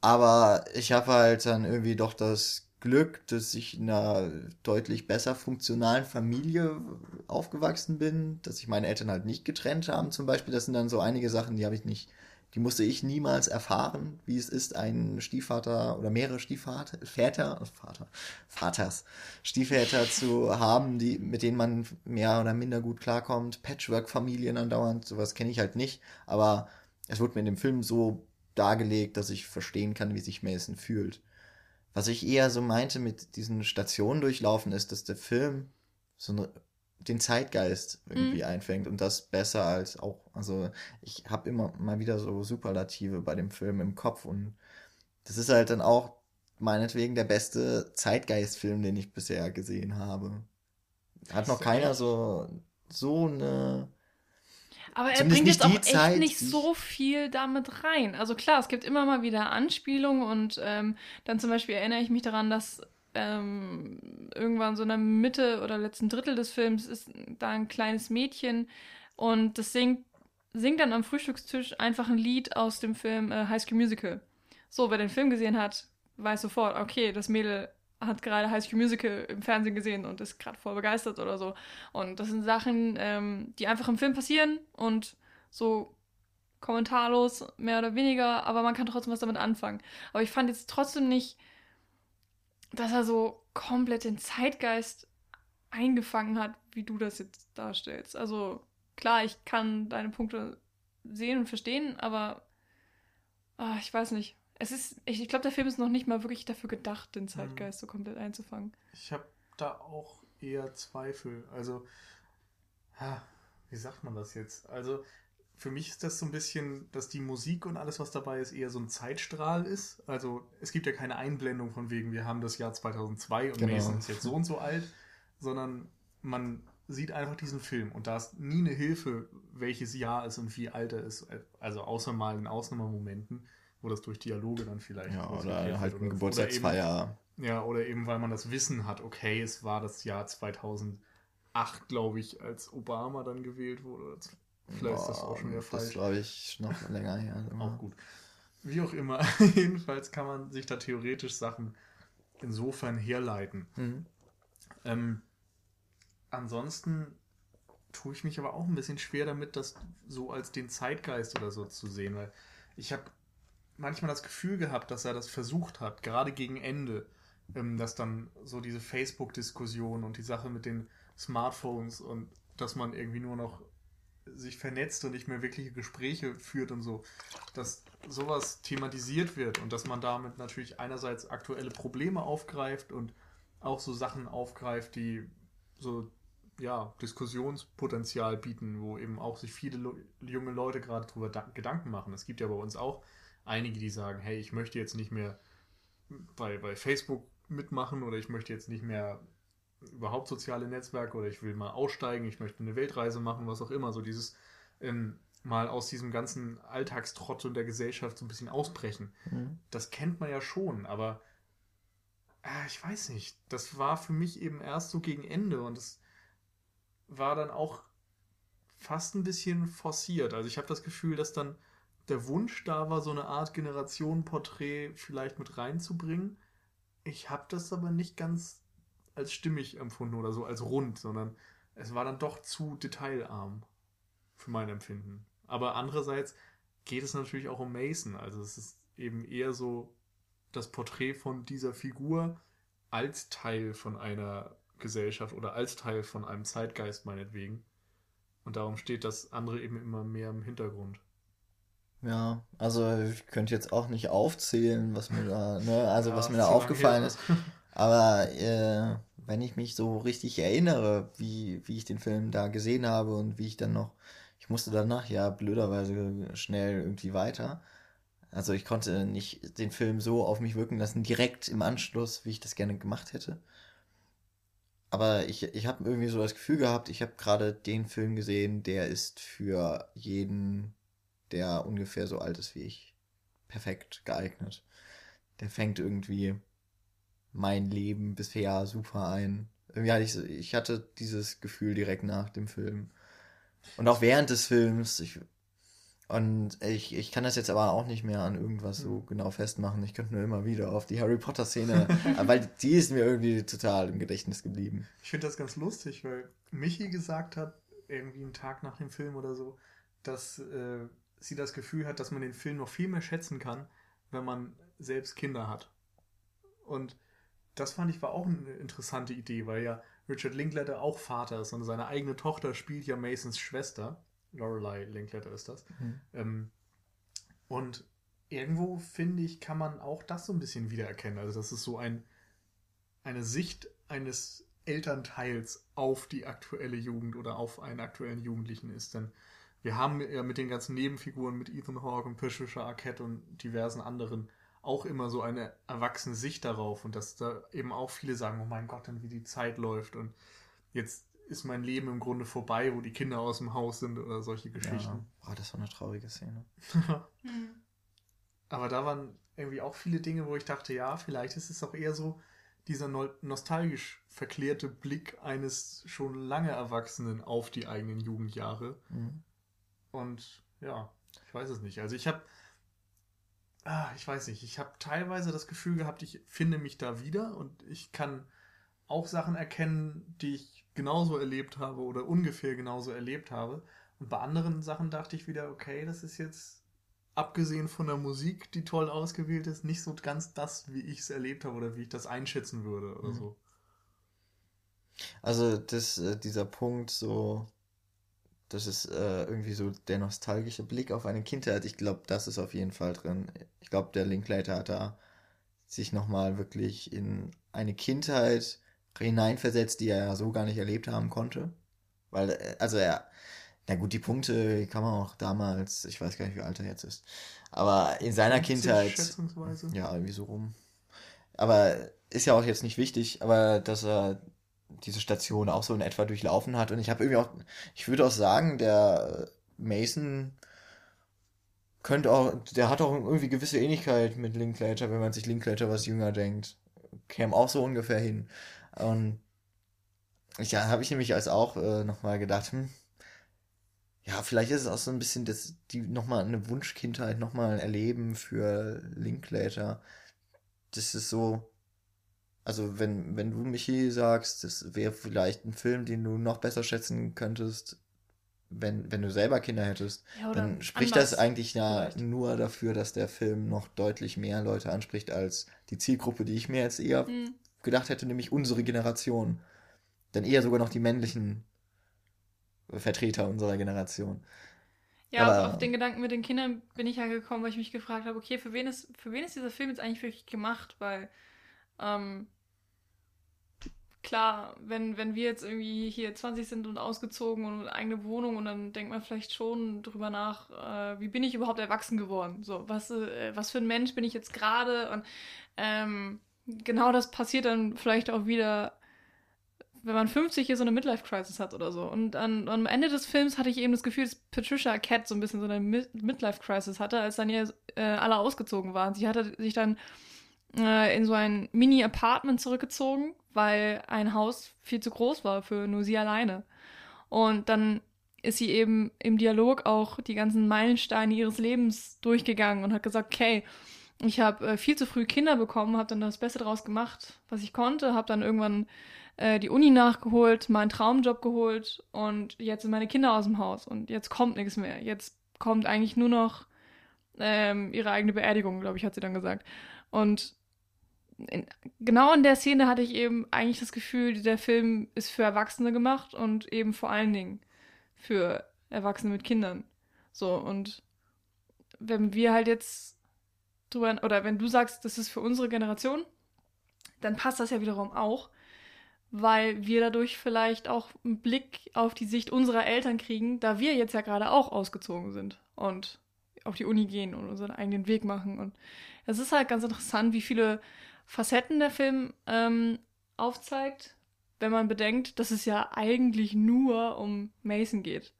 aber ich habe halt dann irgendwie doch das Glück, dass ich in einer deutlich besser funktionalen Familie aufgewachsen bin, dass sich meine Eltern halt nicht getrennt haben zum Beispiel. Das sind dann so einige Sachen, die habe ich nicht die musste ich niemals erfahren, wie es ist, einen Stiefvater oder mehrere Stiefvater, Väter, Vater, Vaters, Stiefväter zu haben, die, mit denen man mehr oder minder gut klarkommt. Patchwork-Familien andauernd, sowas kenne ich halt nicht. Aber es wurde mir in dem Film so dargelegt, dass ich verstehen kann, wie sich Mason fühlt. Was ich eher so meinte mit diesen Stationen durchlaufen ist, dass der Film so eine den Zeitgeist irgendwie mhm. einfängt und das besser als auch, also ich habe immer mal wieder so Superlative bei dem Film im Kopf und das ist halt dann auch meinetwegen der beste Zeitgeistfilm, den ich bisher gesehen habe. Hat noch keiner so, so eine. Aber er bringt jetzt auch echt Zeit, nicht so viel damit rein. Also klar, es gibt immer mal wieder Anspielungen und ähm, dann zum Beispiel erinnere ich mich daran, dass ähm, irgendwann so in der Mitte oder letzten Drittel des Films ist da ein kleines Mädchen und das singt, singt dann am Frühstückstisch einfach ein Lied aus dem Film äh, High School Musical. So, wer den Film gesehen hat, weiß sofort, okay, das Mädel hat gerade High School Musical im Fernsehen gesehen und ist gerade voll begeistert oder so. Und das sind Sachen, ähm, die einfach im Film passieren und so kommentarlos, mehr oder weniger, aber man kann trotzdem was damit anfangen. Aber ich fand jetzt trotzdem nicht, dass er so komplett den Zeitgeist eingefangen hat, wie du das jetzt darstellst. Also klar, ich kann deine Punkte sehen und verstehen, aber ah, ich weiß nicht. Es ist, ich, ich glaube, der Film ist noch nicht mal wirklich dafür gedacht, den Zeitgeist hm. so komplett einzufangen. Ich habe da auch eher Zweifel. Also, ha, wie sagt man das jetzt? Also, für mich ist das so ein bisschen, dass die Musik und alles, was dabei ist, eher so ein Zeitstrahl ist. Also, es gibt ja keine Einblendung von wegen, wir haben das Jahr 2002 und genau. Mason ist jetzt so und so alt, sondern man sieht einfach diesen Film und da ist nie eine Hilfe, welches Jahr es und wie alt er ist. Also, außer mal in Ausnahmemomenten wo das durch Dialoge dann vielleicht. Ja, oder halt ein Geburtstagsfeier. ja, oder eben, weil man das Wissen hat, okay, es war das Jahr 2008, glaube ich, als Obama dann gewählt wurde. Vielleicht ist das auch schon wieder falsch. Das glaube ich noch länger her. [LAUGHS] auch gut. Wie auch immer. [LAUGHS] Jedenfalls kann man sich da theoretisch Sachen insofern herleiten. Mhm. Ähm, ansonsten tue ich mich aber auch ein bisschen schwer damit, das so als den Zeitgeist oder so zu sehen, weil ich habe manchmal das Gefühl gehabt, dass er das versucht hat, gerade gegen Ende, ähm, dass dann so diese Facebook-Diskussion und die Sache mit den Smartphones und dass man irgendwie nur noch sich vernetzt und nicht mehr wirkliche Gespräche führt und so, dass sowas thematisiert wird und dass man damit natürlich einerseits aktuelle Probleme aufgreift und auch so Sachen aufgreift, die so ja, Diskussionspotenzial bieten, wo eben auch sich viele junge Leute gerade drüber Gedanken machen. Es gibt ja bei uns auch einige, die sagen, hey, ich möchte jetzt nicht mehr bei, bei Facebook mitmachen oder ich möchte jetzt nicht mehr überhaupt soziale Netzwerke oder ich will mal aussteigen, ich möchte eine Weltreise machen, was auch immer. So dieses ähm, mal aus diesem ganzen Alltagstrott und der Gesellschaft so ein bisschen ausbrechen. Mhm. Das kennt man ja schon, aber äh, ich weiß nicht. Das war für mich eben erst so gegen Ende und es war dann auch fast ein bisschen forciert. Also ich habe das Gefühl, dass dann der Wunsch da war, so eine Art Generationenporträt vielleicht mit reinzubringen. Ich habe das aber nicht ganz als stimmig empfunden oder so, als rund, sondern es war dann doch zu detailarm für mein Empfinden. Aber andererseits geht es natürlich auch um Mason. Also es ist eben eher so das Porträt von dieser Figur als Teil von einer Gesellschaft oder als Teil von einem Zeitgeist meinetwegen. Und darum steht das andere eben immer mehr im Hintergrund. Ja, also ich könnte jetzt auch nicht aufzählen, was mir da, ne, [LAUGHS] also ja, was mir da aufgefallen ist. Aber äh, wenn ich mich so richtig erinnere, wie, wie ich den Film da gesehen habe und wie ich dann noch, ich musste danach ja blöderweise schnell irgendwie weiter. Also ich konnte nicht den Film so auf mich wirken lassen, direkt im Anschluss, wie ich das gerne gemacht hätte. Aber ich, ich habe irgendwie so das Gefühl gehabt, ich habe gerade den Film gesehen, der ist für jeden der ungefähr so alt ist wie ich, perfekt geeignet. Der fängt irgendwie mein Leben bisher super ein. Hatte ich, ich hatte dieses Gefühl direkt nach dem Film. Und auch während des Films. Ich, und ich, ich kann das jetzt aber auch nicht mehr an irgendwas so hm. genau festmachen. Ich könnte nur immer wieder auf die Harry Potter-Szene, [LAUGHS] weil die ist mir irgendwie total im Gedächtnis geblieben. Ich finde das ganz lustig, weil Michi gesagt hat, irgendwie einen Tag nach dem Film oder so, dass äh, sie das Gefühl hat, dass man den Film noch viel mehr schätzen kann, wenn man selbst Kinder hat. Und das fand ich war auch eine interessante Idee, weil ja Richard Linklater auch Vater ist und seine eigene Tochter spielt ja Masons Schwester. Lorelei Linklater ist das. Mhm. Ähm, und irgendwo finde ich, kann man auch das so ein bisschen wiedererkennen. Also, das ist so ein, eine Sicht eines Elternteils auf die aktuelle Jugend oder auf einen aktuellen Jugendlichen ist. Denn wir haben ja mit den ganzen Nebenfiguren, mit Ethan Hawke und Patricia Arquette und diversen anderen auch immer so eine erwachsene Sicht darauf und dass da eben auch viele sagen, oh mein Gott, dann wie die Zeit läuft und jetzt ist mein Leben im Grunde vorbei, wo die Kinder aus dem Haus sind oder solche Geschichten. Ja. Oh, das war eine traurige Szene. [LAUGHS] Hm. Aber da waren irgendwie auch viele Dinge, wo ich dachte, ja, vielleicht ist es auch eher so dieser nostalgisch verklärte Blick eines schon lange Erwachsenen auf die eigenen Jugendjahre. Mhm. Und ja, ich weiß es nicht. Also ich habe, ah, ich weiß nicht, ich habe teilweise das Gefühl gehabt, ich finde mich da wieder und ich kann auch Sachen erkennen, die ich genauso erlebt habe oder ungefähr genauso erlebt habe. Und bei anderen Sachen dachte ich wieder, okay, das ist jetzt abgesehen von der Musik, die toll ausgewählt ist, nicht so ganz das, wie ich es erlebt habe oder wie ich das einschätzen würde oder mhm. so. Also das, äh, dieser Punkt so, das ist äh, irgendwie so der nostalgische Blick auf eine Kindheit. Ich glaube, das ist auf jeden Fall drin. Ich glaube, der Linklater hat da sich nochmal wirklich in eine Kindheit hineinversetzt, die er ja so gar nicht erlebt haben konnte. Weil, äh, also er, na gut, die Punkte kann man auch damals, ich weiß gar nicht, wie alt er jetzt ist, aber in seiner Kindheit. Ja, irgendwie so rum. Aber ist ja auch jetzt nicht wichtig, aber dass er diese Station auch so in etwa durchlaufen hat. Und ich habe irgendwie auch, ich würde auch sagen, der Mason könnte auch, der hat auch irgendwie gewisse Ähnlichkeit mit Linklater, wenn man sich Linklater was jünger denkt. Käme auch so ungefähr hin. Und ja, habe ich nämlich als auch äh, nochmal gedacht, hm, ja, vielleicht ist es auch so ein bisschen das, die nochmal eine Wunschkindheit nochmal erleben für Linklater. Das ist so, also wenn, wenn du Michi sagst, das wäre vielleicht ein Film, den du noch besser schätzen könntest, wenn, wenn du selber Kinder hättest, ja, dann spricht das eigentlich ja vielleicht. nur dafür, dass der Film noch deutlich mehr Leute anspricht als die Zielgruppe, die ich mir jetzt eher mhm. gedacht hätte, nämlich unsere Generation. Dann eher sogar noch die männlichen Vertreter unserer Generation. Ja, Aber, auf den Gedanken mit den Kindern bin ich ja gekommen, weil ich mich gefragt habe, okay, für wen ist, für wen ist dieser Film jetzt eigentlich wirklich gemacht? Weil, ähm, klar, wenn, wenn wir jetzt irgendwie hier 20 sind und ausgezogen und eigene Wohnung und dann denkt man vielleicht schon drüber nach, äh, wie bin ich überhaupt erwachsen geworden? So, was, äh, was für ein Mensch bin ich jetzt gerade? Und ähm, genau das passiert dann vielleicht auch wieder wenn man 50 hier so eine Midlife-Crisis hat oder so. Und an, am Ende des Films hatte ich eben das Gefühl, dass Patricia Cat so ein bisschen so eine Midlife-Crisis hatte, als dann hier äh, alle ausgezogen waren. Sie hatte sich dann äh, in so ein Mini-Apartment zurückgezogen, weil ein Haus viel zu groß war für nur sie alleine. Und dann ist sie eben im Dialog auch die ganzen Meilensteine ihres Lebens durchgegangen und hat gesagt, okay, ich habe äh, viel zu früh Kinder bekommen, habe dann das Beste daraus gemacht, was ich konnte, habe dann irgendwann äh, die Uni nachgeholt, meinen Traumjob geholt und jetzt sind meine Kinder aus dem Haus und jetzt kommt nichts mehr. Jetzt kommt eigentlich nur noch ähm, ihre eigene Beerdigung, glaube ich, hat sie dann gesagt. Und in, genau in der Szene hatte ich eben eigentlich das Gefühl, der Film ist für Erwachsene gemacht und eben vor allen Dingen für Erwachsene mit Kindern. So, und wenn wir halt jetzt drüber, oder wenn du sagst, das ist für unsere Generation, dann passt das ja wiederum auch, weil wir dadurch vielleicht auch einen Blick auf die Sicht unserer Eltern kriegen, da wir jetzt ja gerade auch ausgezogen sind und auf die Uni gehen und unseren eigenen Weg machen. Und es ist halt ganz interessant, wie viele Facetten der Film ähm, aufzeigt, wenn man bedenkt, dass es ja eigentlich nur um Mason geht.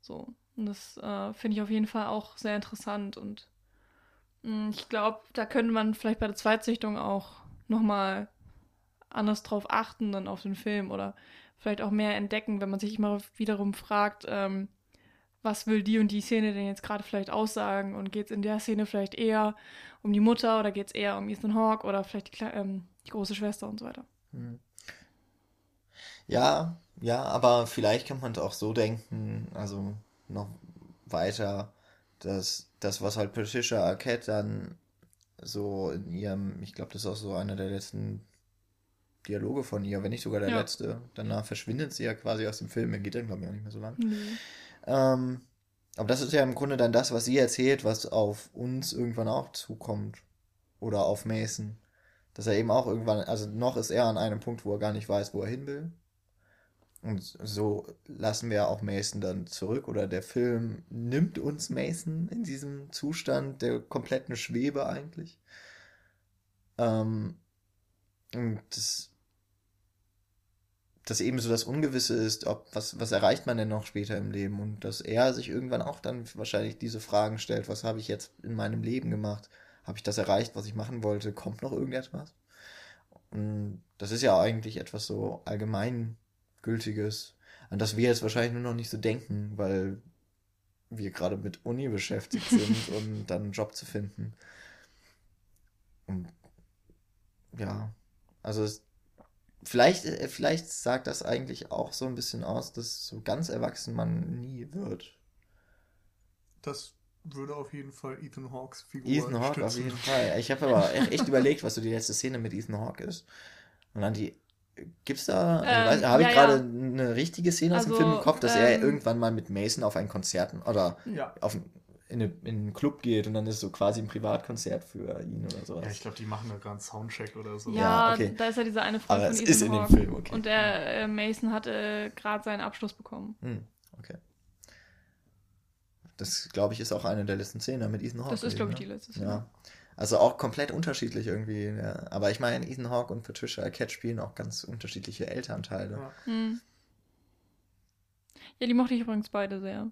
So. Und das äh, finde ich auf jeden Fall auch sehr interessant und mh, hm, ich glaube, da könnte man vielleicht bei der Zweitsichtung auch nochmal anders drauf achten dann auf den Film oder vielleicht auch mehr entdecken, wenn man sich immer wiederum fragt, ähm, was will die und die Szene denn jetzt gerade vielleicht aussagen und geht es in der Szene vielleicht eher um die Mutter oder geht es eher um Ethan Hawke oder vielleicht die, ähm, die große Schwester und so weiter. Hm. Ja, ja, aber vielleicht kann man es auch so denken, also noch weiter, dass das, was halt Patricia Arquette dann so in ihrem, ich glaube, das ist auch so einer der letzten Dialoge von ihr, wenn nicht sogar der ja. letzte. Danach verschwindet sie ja quasi aus dem Film. Er geht dann, glaube ich, auch nicht mehr so lang. Mhm. Ähm, aber das ist ja im Grunde dann das, was sie erzählt, was auf uns irgendwann auch zukommt. Oder auf Mason. Dass er eben auch irgendwann, also noch ist er an einem Punkt, wo er gar nicht weiß, wo er hin will. Und so lassen wir auch Mason dann zurück oder der Film nimmt uns Mason in diesem Zustand der kompletten Schwebe eigentlich. Ähm, und das, das eben so das Ungewisse ist, ob was, was erreicht man denn noch später im Leben und dass er sich irgendwann auch dann wahrscheinlich diese Fragen stellt, was habe ich jetzt in meinem Leben gemacht? Habe ich das erreicht, was ich machen wollte? Kommt noch irgendetwas? Und das ist ja eigentlich etwas so allgemeingültiges, an das wir jetzt wahrscheinlich nur noch nicht so denken, weil wir gerade mit Uni beschäftigt [LAUGHS] sind und dann einen Job zu finden. Und ja, also es, vielleicht, äh, vielleicht sagt das eigentlich auch so ein bisschen aus, dass so ganz erwachsen man nie wird. Das würde auf jeden Fall Ethan Hawks Figur Ethan Hawke auf jeden Fall. Ich habe aber echt überlegt, was so die letzte Szene mit Ethan Hawke ist. Und dann die Gibt's da, ähm, habe ich ja, gerade ja. eine richtige Szene aus dem Film im also, Kopf, dass ähm, er irgendwann mal mit Mason auf ein Konzert oder ja. auf ein, in, eine, in einen Club geht und dann ist so quasi ein Privatkonzert für ihn oder sowas. Ja, ich glaube, die machen da gerade einen Soundcheck oder so. Ja, okay. da ist ja dieser eine Freund Aber von Ethan ist in dem Film, okay. Und der äh, Mason hat äh, gerade seinen Abschluss bekommen. Hm, okay. Das, glaube ich, ist auch eine der letzten Szenen mit Ethan Hawke. Das ist, glaube ich, die letzte Szene. Ja. Also auch komplett unterschiedlich irgendwie. Ja. Aber ich meine, Ethan Hawke und Patricia Arquette spielen auch ganz unterschiedliche Elternteile. Ja. Hm. ja, die mochte ich übrigens beide sehr.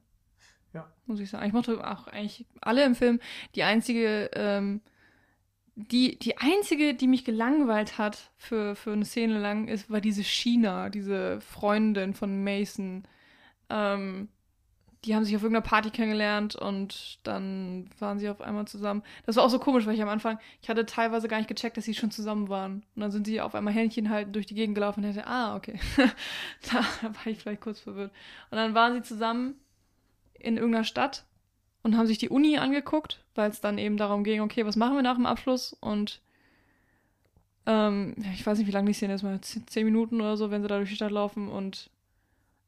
Ja. Muss ich sagen. Ich mochte auch eigentlich alle im Film. Die einzige, ähm, die, die einzige, die mich gelangweilt hat für, für eine Szene lang, ist, war diese China, diese Freundin von Mason. Ähm, die haben sich auf irgendeiner Party kennengelernt und dann waren sie auf einmal zusammen. Das war auch so komisch, weil ich am Anfang, ich hatte teilweise gar nicht gecheckt, dass sie schon zusammen waren. Und dann sind sie auf einmal Händchen halten durch die Gegend gelaufen und hätte, ah, okay. [LAUGHS] da war ich vielleicht kurz verwirrt. Und dann waren sie zusammen in irgendeiner Stadt und haben sich die Uni angeguckt, weil es dann eben darum ging, okay, was machen wir nach dem Abschluss? Und ähm, ich weiß nicht, wie lange die Szene ist, mal zehn Minuten oder so, wenn sie da durch die Stadt laufen und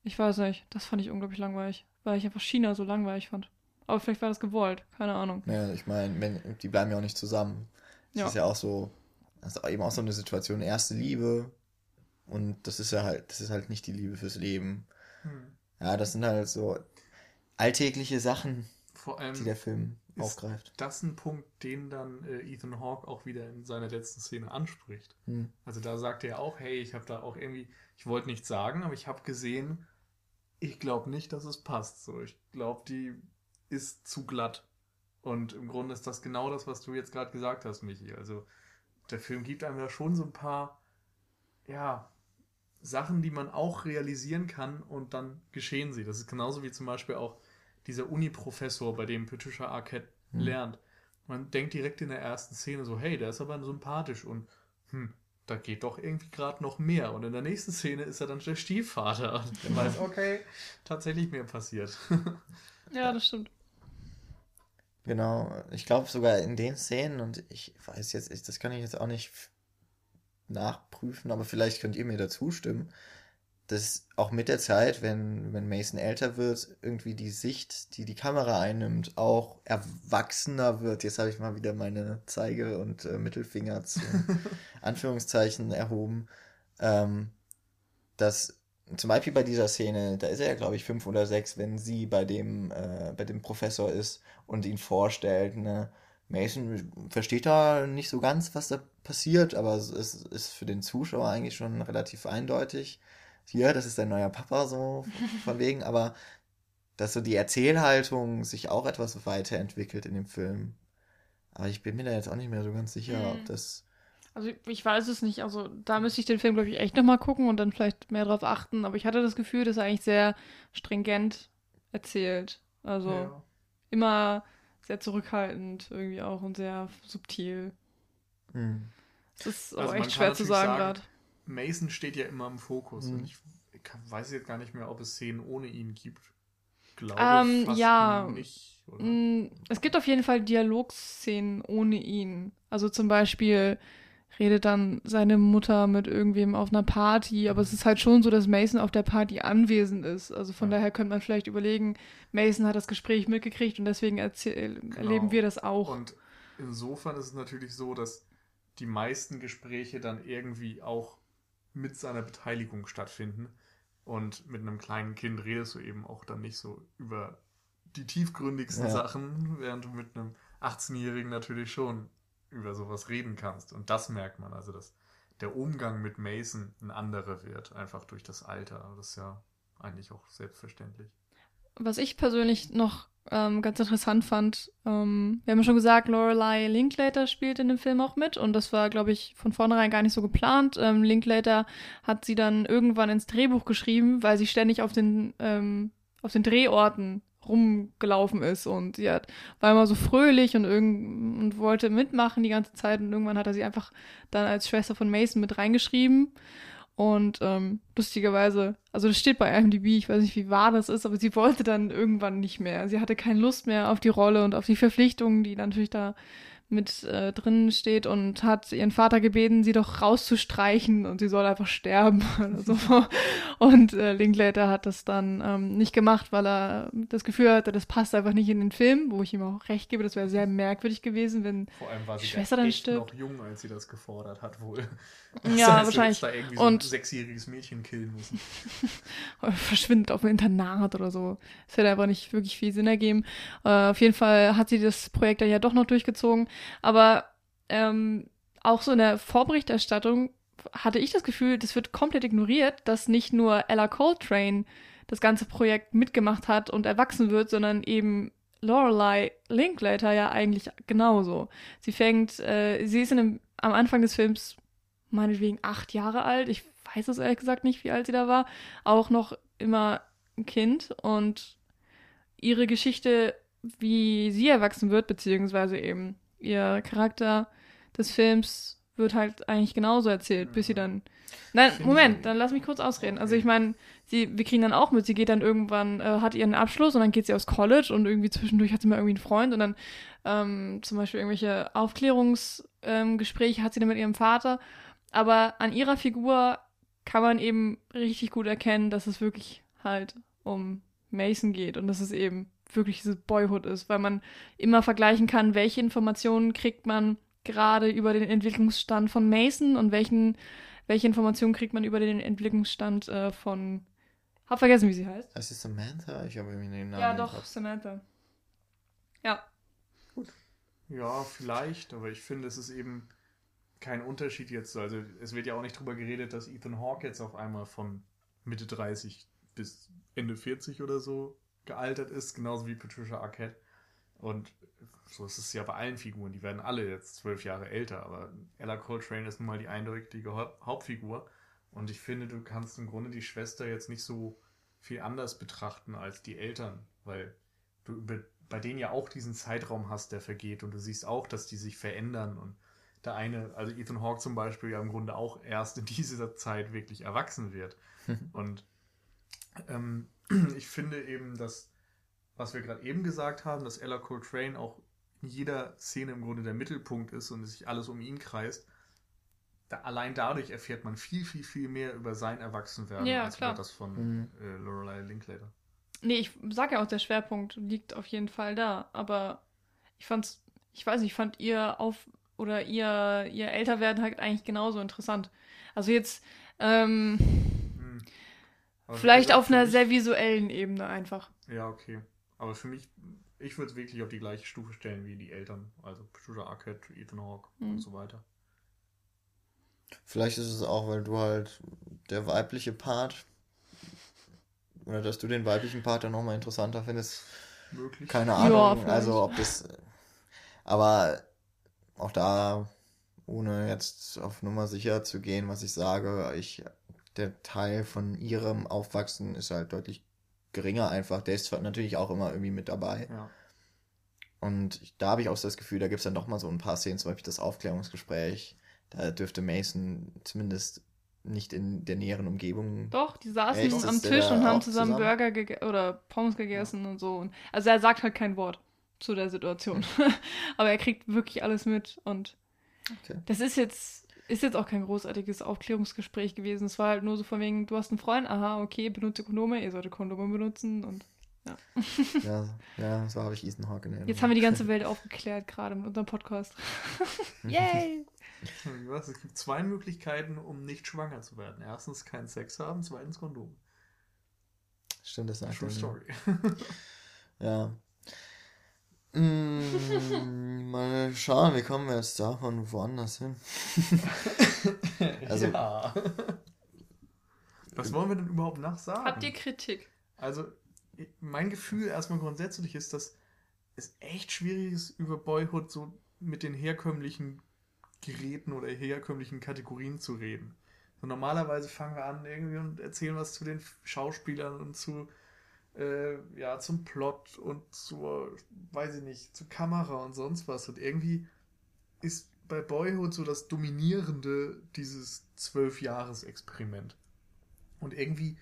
ich weiß nicht, das fand ich unglaublich langweilig weil ich einfach China so langweilig fand. Aber vielleicht war das gewollt, keine Ahnung. Ja, ich meine, die bleiben ja auch nicht zusammen. Das ja. ist ja auch so, das ist eben auch so eine Situation, erste Liebe. Und das ist ja halt, das ist halt nicht die Liebe fürs Leben. Hm. Ja, das sind halt so alltägliche Sachen, die der Film aufgreift. Das ist ein Punkt, den dann äh, Ethan Hawke auch wieder in seiner letzten Szene anspricht. Hm. Also da sagt er auch, hey, ich habe da auch irgendwie, ich wollte nichts sagen, aber ich habe gesehen, ich glaube nicht, dass es passt. So, ich glaube, die ist zu glatt. Und im Grunde ist das genau das, was du jetzt gerade gesagt hast, Michi. Also der Film gibt einem ja schon so ein paar, ja, Sachen, die man auch realisieren kann und dann geschehen sie. Das ist genauso wie zum Beispiel auch dieser Uni-Professor, bei dem Patricia Arquette hm. lernt. Man denkt direkt in der ersten Szene so, hey, der ist aber sympathisch und hm, da geht doch irgendwie gerade noch mehr. Und in der nächsten Szene ist er dann der Stiefvater [LAUGHS] und der weiß, okay, tatsächlich mehr passiert. [LAUGHS] ja, das stimmt. Genau, ich glaube sogar in den Szenen, und ich weiß jetzt, ich, das kann ich jetzt auch nicht nachprüfen, aber vielleicht könnt ihr mir dazu stimmen, dass auch mit der Zeit, wenn, wenn Mason älter wird, irgendwie die Sicht, die die Kamera einnimmt, auch erwachsener wird. Jetzt habe ich mal wieder meine Zeige- und äh, Mittelfinger zu [LAUGHS] Anführungszeichen erhoben. Ähm, dass zum Beispiel bei dieser Szene, da ist er ja, glaube ich, fünf oder sechs, wenn sie bei dem, äh, bei dem Professor ist und ihn vorstellt. Ne? Mason versteht da nicht so ganz, was da passiert, aber es ist für den Zuschauer eigentlich schon relativ eindeutig hier, das ist dein neuer Papa, so [LAUGHS] von wegen, aber dass so die Erzählhaltung sich auch etwas weiterentwickelt in dem Film. Aber ich bin mir da jetzt auch nicht mehr so ganz sicher, hm. ob das. Also ich weiß es nicht. Also da müsste ich den Film, glaube ich, echt nochmal gucken und dann vielleicht mehr drauf achten. Aber ich hatte das Gefühl, dass er eigentlich sehr stringent erzählt. Also ja. immer sehr zurückhaltend irgendwie auch und sehr subtil. Hm. Das ist also auch echt schwer zu sagen gerade. Mason steht ja immer im Fokus. Mhm. Und ich, ich, weiß jetzt gar nicht mehr, ob es Szenen ohne ihn gibt. Glaube ähm, fast ja, nicht. Oder? Mm, es gibt auf jeden Fall Dialogszenen ohne ihn. Also zum Beispiel redet dann seine Mutter mit irgendwem auf einer Party, aber es ist halt schon so, dass Mason auf der Party anwesend ist. Also von ja. daher könnte man vielleicht überlegen, Mason hat das Gespräch mitgekriegt und deswegen genau. erleben wir das auch. Und insofern ist es natürlich so, dass die meisten Gespräche dann irgendwie auch mit seiner Beteiligung stattfinden. Und mit einem kleinen Kind redest du eben auch dann nicht so über die tiefgründigsten Ja. Sachen, während du mit einem 18-Jährigen natürlich schon über sowas reden kannst. Und das merkt man, also dass der Umgang mit Mason ein anderer wird, einfach durch das Alter. Das ist ja eigentlich auch selbstverständlich. Was ich persönlich noch ähm, ganz interessant fand, ähm, wir haben ja schon gesagt, Lorelei Linklater spielt in dem Film auch mit und das war, glaube ich, von vornherein gar nicht so geplant. Ähm, Linklater hat sie dann irgendwann ins Drehbuch geschrieben, weil sie ständig auf den, ähm, auf den Drehorten rumgelaufen ist und sie hat, war immer so fröhlich und, irgend, und wollte mitmachen die ganze Zeit und irgendwann hat er sie einfach dann als Schwester von Mason mit reingeschrieben und ähm, lustigerweise, also das steht bei IMDb, ich weiß nicht, wie wahr das ist, aber sie wollte dann irgendwann nicht mehr. Sie hatte keine Lust mehr auf die Rolle und auf die Verpflichtungen, die natürlich da mit äh, drin steht und hat ihren Vater gebeten, sie doch rauszustreichen und sie soll einfach sterben [LAUGHS] so. Und äh, Linklater hat das dann ähm, nicht gemacht, weil er das Gefühl hatte, das passt einfach nicht in den Film, wo ich ihm auch recht gebe, das wäre sehr merkwürdig gewesen, wenn Vor allem war Die sie Schwester da dann stirbt. noch jung, als sie das gefordert hat, wohl. Ja, [LAUGHS] heißt, du wahrscheinlich. Da irgendwie so Und- ein sechsjähriges Mädchen killen müssen. [LAUGHS] verschwindet auf dem Internat oder so. Das hätte einfach nicht wirklich viel Sinn ergeben. Äh, auf jeden Fall hat sie das Projekt dann ja doch noch durchgezogen. Aber ähm, auch so in der Vorberichterstattung hatte ich das Gefühl, das wird komplett ignoriert, dass nicht nur Ella Coltrane das ganze Projekt mitgemacht hat und erwachsen wird, sondern eben Lorelei Linklater ja eigentlich genauso. Sie fängt, äh, sie ist in dem, am Anfang des Films meinetwegen acht Jahre alt. Ich weiß es ehrlich gesagt nicht, wie alt sie da war. Auch noch immer ein Kind und ihre Geschichte, wie sie erwachsen wird, beziehungsweise eben ihr Charakter des Films wird halt eigentlich genauso erzählt, bis sie dann. Nein, Moment, dann lass mich kurz ausreden. Also ich meine, sie, wir kriegen dann auch mit, sie geht dann irgendwann, äh, hat ihren Abschluss und dann geht sie aufs College und irgendwie zwischendurch hat sie mal irgendwie einen Freund und dann ähm, zum Beispiel irgendwelche Aufklärungsgespräche ähm, hat sie dann mit ihrem Vater. Aber an ihrer Figur kann man eben richtig gut erkennen, dass es wirklich halt um Mason geht und dass es eben wirklich dieses Boyhood ist, weil man immer vergleichen kann, welche Informationen kriegt man gerade über den Entwicklungsstand von Mason und welchen, welche Informationen kriegt man über den Entwicklungsstand äh, von. Hab vergessen, wie sie heißt. Das ist Samantha? Ich habe irgendwie den Namen. ja, doch. Samantha. Ja. Ja, vielleicht, aber ich finde, es ist eben kein Unterschied jetzt. Also, es wird ja auch nicht drüber geredet, dass Ethan Hawke jetzt auf einmal von Mitte 30 bis Ende 40 oder so gealtert ist, genauso wie Patricia Arquette. Und so ist es ja bei allen Figuren. Die werden alle jetzt zwölf Jahre älter, aber Ella Coltrane ist nun mal die eindeutige Haupt- Hauptfigur. Und ich finde, du kannst im Grunde die Schwester jetzt nicht so viel anders betrachten als die Eltern, weil du bei denen ja auch diesen Zeitraum hast, der vergeht und du siehst auch, dass die sich verändern und der eine, also Ethan Hawke zum Beispiel, ja im Grunde auch erst in dieser Zeit wirklich erwachsen wird. [LAUGHS] und ähm, [CLEARS THROAT] ich finde eben, dass, was wir gerade eben gesagt haben, dass Ella Coltrane auch in jeder Szene im Grunde der Mittelpunkt ist und sich alles um ihn kreist, da, allein dadurch erfährt man viel, viel, viel mehr über sein Erwachsenwerden Ja, als klar. über das von Mhm. äh, Lorelei Linklater. Nee, ich sag ja auch, der Schwerpunkt liegt auf jeden Fall da. Aber ich fand's, ich weiß nicht, ich fand ihr auf oder ihr, ihr Älterwerden halt eigentlich genauso interessant. Also jetzt, ähm, Vielleicht auf einer mich- sehr visuellen Ebene einfach. Ja, okay. Aber für mich, ich würde es wirklich auf die gleiche Stufe stellen wie die Eltern. Also Patricia Arquette, Ethan Hawke Mhm. und so weiter. Vielleicht ist es auch, weil du halt der weibliche Part oder dass du den weiblichen Part dann nochmal interessanter findest. Möglich. Keine Ja, Ahnung. vielleicht. also ob das. Aber auch da, ohne jetzt auf Nummer sicher zu gehen, was ich sage, ich der Teil von ihrem Aufwachsen ist halt deutlich geringer einfach. Der ist zwar natürlich auch immer irgendwie mit dabei. Ja. Und ich- da habe ich auch so das Gefühl, da gibt es dann doch mal so ein paar Szenen, zum Beispiel das Aufklärungsgespräch. Da dürfte Mason zumindest nicht in der näheren Umgebung. Doch, die saßen Echt? am Tisch und haben zusammen, zusammen? Burger gege oder Pommes gegessen und so. Und, also er sagt halt kein Wort zu der Situation. [LAUGHS] Aber er kriegt wirklich alles mit und Okay. das ist jetzt, ist jetzt auch kein großartiges Aufklärungsgespräch gewesen. Es war halt nur so von wegen, du hast einen Freund, aha, okay, benutze Kondome, ihr solltet Kondome benutzen und Ja, [LAUGHS] ja, so habe ich Ethan Hawke in jetzt haben wir die ganze Welt aufgeklärt, gerade mit unserem Podcast. [LAUGHS] Yay! Was? Es gibt zwei Möglichkeiten, um nicht schwanger zu werden. Erstens keinen Sex haben, zweitens Kondom. Stimmt, das sagt True Story. [LAUGHS] ja. Mm, mal schauen, wie kommen wir jetzt davon woanders hin? [LAUGHS] also, ja. Was wollen wir denn überhaupt nachsagen? Habt ihr Kritik? Also, mein Gefühl erstmal grundsätzlich ist, dass es echt schwierig ist, über Boyhood so mit den herkömmlichen Geräten oder herkömmlichen Kategorien zu reden. So, normalerweise fangen wir an irgendwie und erzählen was zu den Schauspielern und zu äh, ja, zum Plot und zur, weiß ich nicht, zur Kamera und sonst was. Und irgendwie ist bei Boyhood so das Dominierende dieses Zwölf-Jahres-Experiment. Und irgendwie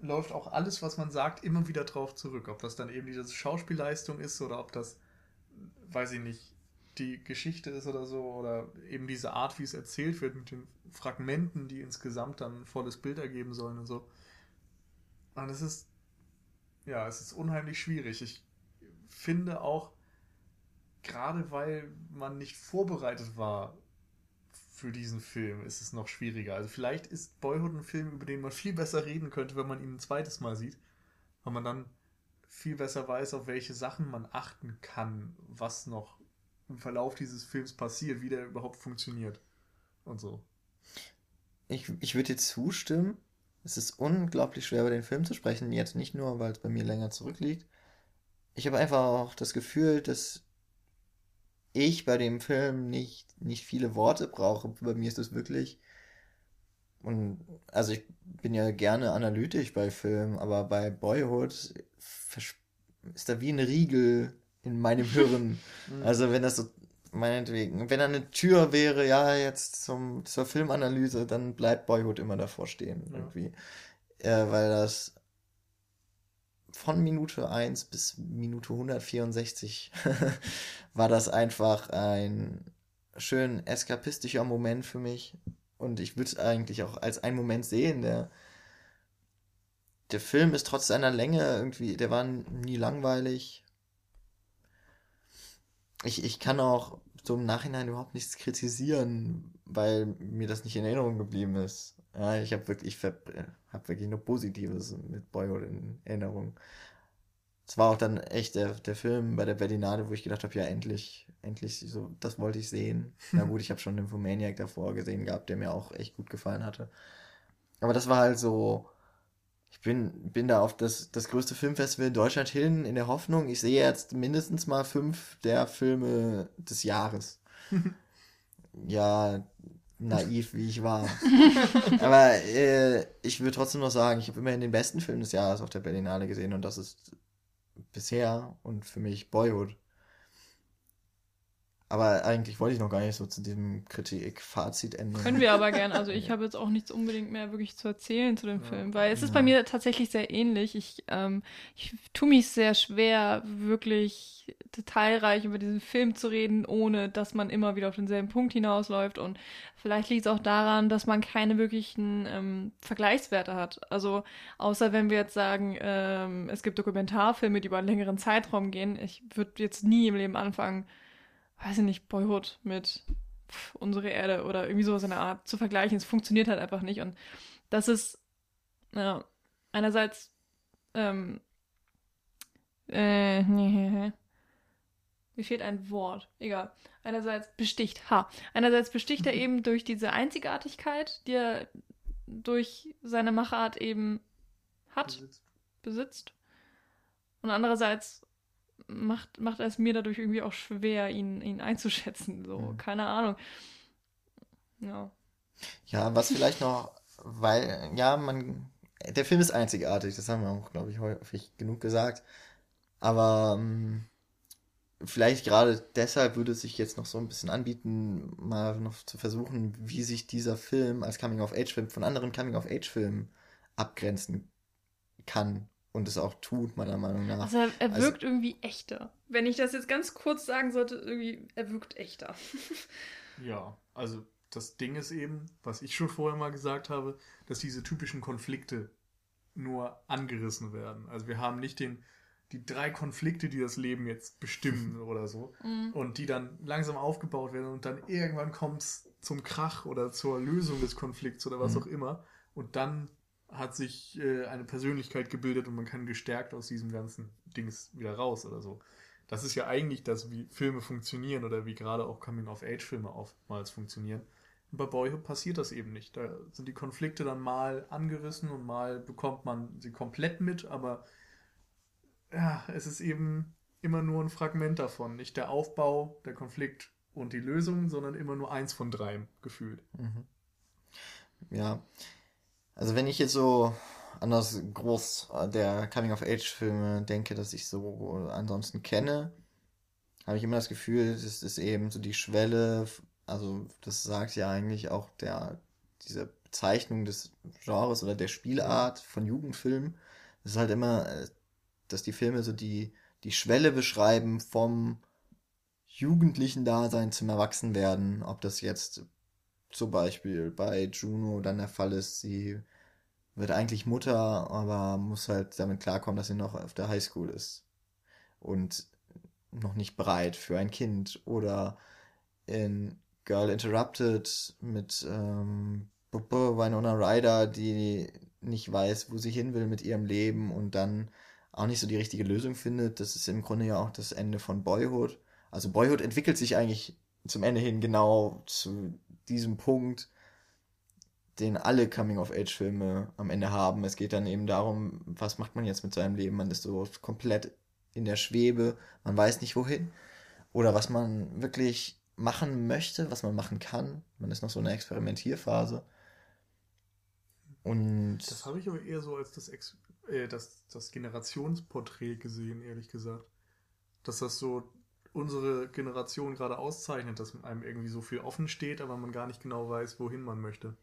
läuft auch alles, was man sagt, immer wieder drauf zurück. Ob das dann eben diese Schauspielleistung ist oder ob das, weiß ich nicht, die Geschichte ist oder so, oder eben diese Art, wie es erzählt wird, mit den Fragmenten, die insgesamt dann ein volles Bild ergeben sollen und so. Und es ist ja, es ist unheimlich schwierig. Ich finde auch, gerade weil man nicht vorbereitet war für diesen Film, ist es noch schwieriger. Also vielleicht ist Boyhood ein Film, über den man viel besser reden könnte, wenn man ihn ein zweites Mal sieht, weil man dann viel besser weiß, auf welche Sachen man achten kann, was noch im Verlauf dieses Films passiert, wie der überhaupt funktioniert und so. Ich, ich würde dir zustimmen, es ist unglaublich schwer, über den Film zu sprechen. Jetzt nicht nur, weil es bei mir länger zurückliegt. Ich habe einfach auch das Gefühl, dass ich bei dem Film nicht, nicht viele Worte brauche. Bei mir ist es wirklich. Und also ich bin ja gerne analytisch bei Filmen, aber bei Boyhood ist da wie ein Riegel in meinem [LAUGHS] Hirn. Mhm. also wenn das so meinetwegen, wenn da eine Tür wäre, ja, jetzt zum, zur Filmanalyse, dann bleibt Boyhood immer davor stehen, ja. irgendwie. Äh, weil das von Minute 1 bis Minute 164 [LAUGHS] war das einfach ein schön eskapistischer Moment für mich. Und ich würde es eigentlich auch als einen Moment sehen, der der Film ist trotz seiner Länge irgendwie, der war nie langweilig ich, ich kann auch so im Nachhinein überhaupt nichts kritisieren, weil mir das nicht in Erinnerung geblieben ist. Ja, ich habe wirklich, ich hab wirklich nur Positives mit Boyhood in Erinnerung. Es war auch dann echt der, der Film bei der Berlinade, wo ich gedacht habe, ja, endlich, endlich, so, das wollte ich sehen. [LAUGHS] Na gut, ich habe schon den Fomaniac davor gesehen gehabt, der mir auch echt gut gefallen hatte. Aber das war halt so, ich bin, bin da auf das, das größte Filmfestival in Deutschland hin, in der Hoffnung, ich sehe jetzt mindestens mal fünf der Filme des Jahres. [LAUGHS] ja, naiv wie ich war. [LAUGHS] Aber äh, ich würde trotzdem noch sagen, ich habe immerhin den besten Film des Jahres auf der Berlinale gesehen und das ist bisher und für mich Boyhood. Aber eigentlich wollte ich noch gar nicht so zu diesem Kritik-Fazit enden. Können wir aber gern. Also [LAUGHS] ich habe jetzt auch nichts unbedingt mehr wirklich zu erzählen zu dem ja. Film, weil es ist bei mir tatsächlich sehr ähnlich. Ich, ähm, ich tue mich sehr schwer, wirklich detailreich über diesen Film zu reden, ohne dass man immer wieder auf denselben Punkt hinausläuft. Und vielleicht liegt es auch daran, dass man keine wirklichen ähm, Vergleichswerte hat. Also außer wenn wir jetzt sagen, ähm, es gibt Dokumentarfilme, die über einen längeren Zeitraum gehen. Ich würde jetzt nie im Leben anfangen, weiß ich nicht, Boyhood mit pff, unsere Erde oder irgendwie sowas in der Art zu vergleichen. Es funktioniert halt einfach nicht. Und das ist, ja, einerseits, ähm, äh, [LAUGHS] mir fehlt ein Wort. Egal. Einerseits besticht, ha. Einerseits besticht er eben durch diese Einzigartigkeit, die er durch seine Machart eben hat, besitzt. besitzt. Und andererseits macht, macht es mir dadurch irgendwie auch schwer, ihn, ihn einzuschätzen. So, mhm. keine Ahnung. Ja. Ja, was vielleicht noch, weil, ja, man, der Film ist einzigartig, das haben wir auch, glaube ich, häufig genug gesagt. Aber ähm, vielleicht gerade deshalb würde es sich jetzt noch so ein bisschen anbieten, mal noch zu versuchen, wie sich dieser Film als Coming-of-Age-Film von anderen Coming-of-Age-Filmen abgrenzen kann und es auch tut, meiner Meinung nach. Also er, er also wirkt also, irgendwie echter. Wenn ich das jetzt ganz kurz sagen sollte, irgendwie, er wirkt echter. [LAUGHS] ja, also das Ding ist eben, was ich schon vorher mal gesagt habe, dass diese typischen Konflikte nur angerissen werden. Also wir haben nicht den, die drei Konflikte, die das Leben jetzt bestimmen [LAUGHS] oder so, mhm. und die dann langsam aufgebaut werden und dann irgendwann kommt es zum Krach oder zur Lösung des Konflikts oder was mhm. auch immer. Und dann hat sich äh, eine Persönlichkeit gebildet und man kann gestärkt aus diesem ganzen Dings wieder raus oder so. Das ist ja eigentlich das, wie Filme funktionieren oder wie gerade auch Coming-of-Age-Filme oftmals funktionieren. Und bei Boyhood passiert das eben nicht. Da sind die Konflikte dann mal angerissen und mal bekommt man sie komplett mit, aber ja, es ist eben immer nur ein Fragment davon. Nicht der Aufbau, der Konflikt und die Lösung, sondern immer nur eins von drei gefühlt. Mhm. Ja. Also wenn ich jetzt so an das Groß der Coming-of-Age-Filme denke, dass ich so ansonsten kenne, habe ich immer das Gefühl, es ist eben so die Schwelle, also das sagt ja eigentlich auch der, diese Bezeichnung des Genres oder der Spielart von Jugendfilmen. Es ist halt immer, dass die Filme so die, die Schwelle beschreiben vom jugendlichen Dasein zum Erwachsenwerden. Ob das jetzt zum Beispiel bei Juno dann der Fall ist, sie wird eigentlich Mutter, aber muss halt damit klarkommen, dass sie noch auf der Highschool ist und noch nicht bereit für ein Kind. Oder in Girl Interrupted mit ähm, Winona Ryder, die nicht weiß, wo sie hin will mit ihrem Leben und dann auch nicht so die richtige Lösung findet. Das ist im Grunde ja auch das Ende von Boyhood. Also Boyhood entwickelt sich eigentlich zum Ende hin genau zu diesem Punkt, den alle Coming-of-Age-Filme am Ende haben. Es geht dann eben darum, was macht man jetzt mit seinem Leben? Man ist so komplett in der Schwebe, man weiß nicht wohin. Oder was man wirklich machen möchte, was man machen kann. Man ist noch so in der Experimentierphase. Und das habe ich aber eher so als das, Ex äh, das, das Generationsporträt gesehen, ehrlich gesagt. Dass das so unsere Generation gerade auszeichnet, dass einem irgendwie so viel offen steht, aber man gar nicht genau weiß, wohin man möchte.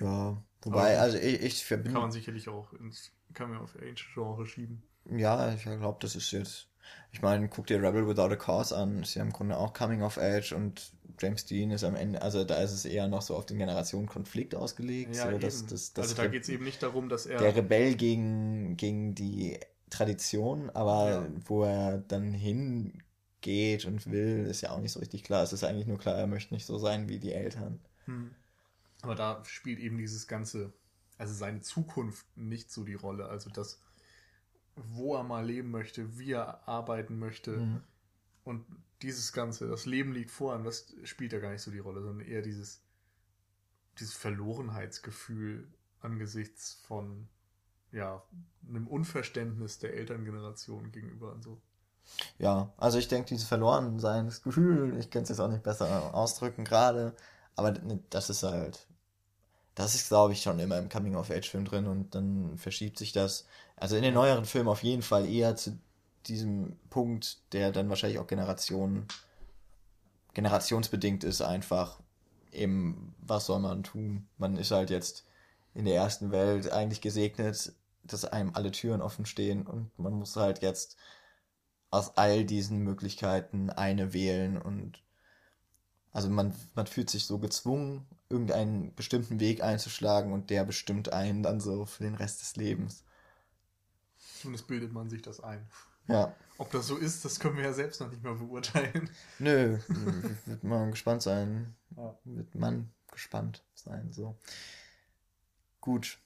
Ja, wobei, also ich, ich verbinde. Kann man sicherlich auch ins Coming-of-Age-Genre schieben. Ja, ich glaube, das ist jetzt. Ich meine, guck dir Rebel Without a Cause an, ist ja im Grunde auch Coming of Age und James Dean ist am Ende, also da ist es eher noch so auf den Generationenkonflikt ausgelegt. Ja, so, dass, dass, dass also da geht es eben nicht darum, dass er. Der Rebell gegen, gegen die Tradition, aber ja. wo er dann hingeht und will, ist ja auch nicht so richtig klar. Es ist eigentlich nur klar, er möchte nicht so sein wie die Eltern. Hm. Aber da spielt eben dieses ganze, also seine Zukunft nicht so die Rolle. Also das, wo er mal leben möchte, wie er arbeiten möchte. Mhm. Und dieses Ganze, das Leben liegt vor ihm, das spielt ja gar nicht so die Rolle, sondern eher dieses, dieses Verlorenheitsgefühl angesichts von ja, einem Unverständnis der Elterngeneration gegenüber und so. Ja, also ich denke, dieses Verlorensein, das Gefühl, ich kann es jetzt auch nicht besser ausdrücken gerade, aber das ist halt, das ist, glaube ich, schon immer im Coming-of-Age-Film drin und dann verschiebt sich das, also in den neueren Filmen auf jeden Fall eher zu diesem Punkt, der dann wahrscheinlich auch Generationen, generationsbedingt ist, einfach eben, was soll man tun? Man ist halt jetzt in der ersten Welt eigentlich gesegnet, dass einem alle Türen offen stehen und man muss halt jetzt aus all diesen Möglichkeiten eine wählen und also man, man fühlt sich so gezwungen, irgendeinen bestimmten Weg einzuschlagen und der bestimmt einen dann so für den Rest des Lebens. Zumindest bildet man sich das ein. Ja. Ob das so ist, das können wir ja selbst noch nicht mal beurteilen. Nö, [LAUGHS] wird mal gespannt sein. Ja. Wird man gespannt sein, so. Gut.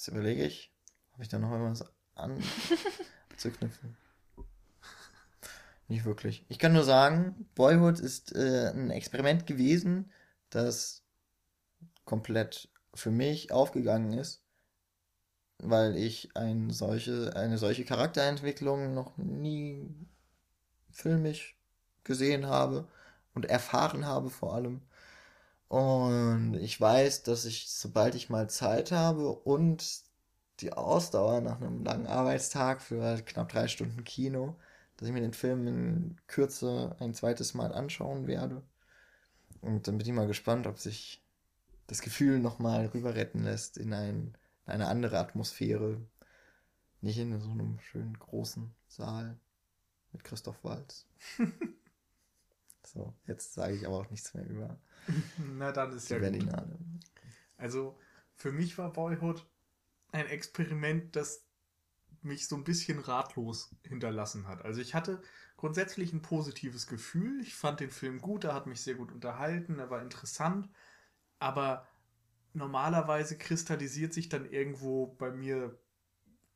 Was überlege ich? Habe ich da noch irgendwas an [LAUGHS] zu knüpfen? Nicht wirklich. Ich kann nur sagen, Boyhood ist äh, ein Experiment gewesen, das komplett für mich aufgegangen ist, weil ich ein solche, eine solche Charakterentwicklung noch nie filmisch gesehen habe und erfahren habe vor allem. Und ich weiß, dass ich, sobald ich mal Zeit habe und die Ausdauer nach einem langen Arbeitstag für knapp drei Stunden Kino, dass ich mir den Film in Kürze ein zweites Mal anschauen werde. Und dann bin ich mal gespannt, ob sich das Gefühl nochmal rüber retten lässt in, ein, in eine andere Atmosphäre. Nicht in so einem schönen großen Saal mit Christoph Walz. [LAUGHS] so, jetzt sage ich aber auch nichts mehr über [LAUGHS] Na, dann ist ja Berlinale. Also, für mich war Boyhood ein Experiment, das mich so ein bisschen ratlos hinterlassen hat. Also ich hatte grundsätzlich ein positives Gefühl. Ich fand den Film gut, er hat mich sehr gut unterhalten, er war interessant. aber normalerweise kristallisiert sich dann irgendwo bei mir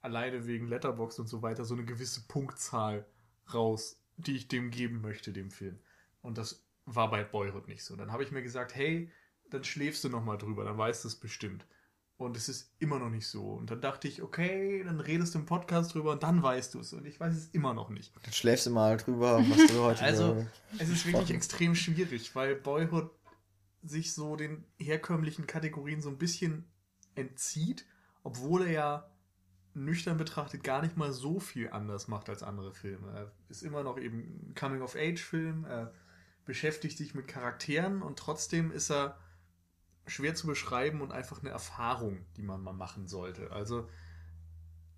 alleine wegen Letterbox und so weiter so eine gewisse Punktzahl raus, die ich dem geben möchte, dem Film. Und das war bei Boyhood nicht so. Dann habe ich mir gesagt, hey, dann schläfst du noch mal drüber, dann weißt du es bestimmt. Und es ist immer noch nicht so. Und dann dachte ich, okay, dann redest du im Podcast drüber und dann weißt du es. Und ich weiß es immer noch nicht. Dann schläfst du mal drüber, was du heute [LAUGHS] Also, es ist wirklich extrem schwierig, weil Boyhood sich so den herkömmlichen Kategorien so ein bisschen entzieht, obwohl er ja nüchtern betrachtet gar nicht mal so viel anders macht als andere Filme. Er ist immer noch eben ein Coming-of-Age-Film, er beschäftigt sich mit Charakteren und trotzdem ist er schwer zu beschreiben und einfach eine Erfahrung, die man mal machen sollte. Also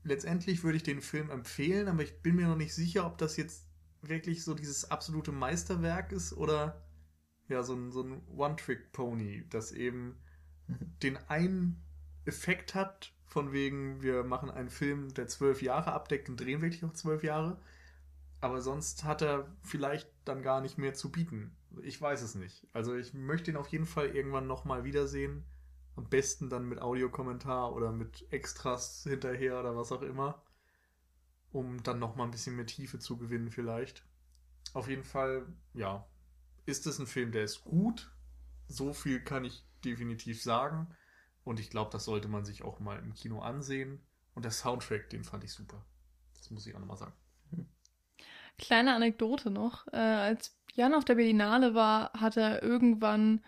letztendlich würde ich den Film empfehlen, aber ich bin mir noch nicht sicher, ob das jetzt wirklich so dieses absolute Meisterwerk ist oder ja, so ein, so ein One-Trick-Pony, das eben mhm. den einen Effekt hat, von wegen, wir machen einen Film, der zwölf Jahre abdeckt und drehen wirklich auch zwölf Jahre. Aber sonst hat er vielleicht dann gar nicht mehr zu bieten. Ich weiß es nicht. Also ich möchte ihn auf jeden Fall irgendwann nochmal wiedersehen. Am besten dann mit Audiokommentar oder mit Extras hinterher oder was auch immer. Um dann nochmal ein bisschen mehr Tiefe zu gewinnen vielleicht. Auf jeden Fall, ja, ist es ein Film, der ist gut. So viel kann ich definitiv sagen. Und ich glaube, das sollte man sich auch mal im Kino ansehen. Und der Soundtrack, den fand ich super. Das muss ich auch nochmal sagen. Kleine Anekdote noch. Äh, als Jan auf der Berlinale war, hat er irgendwann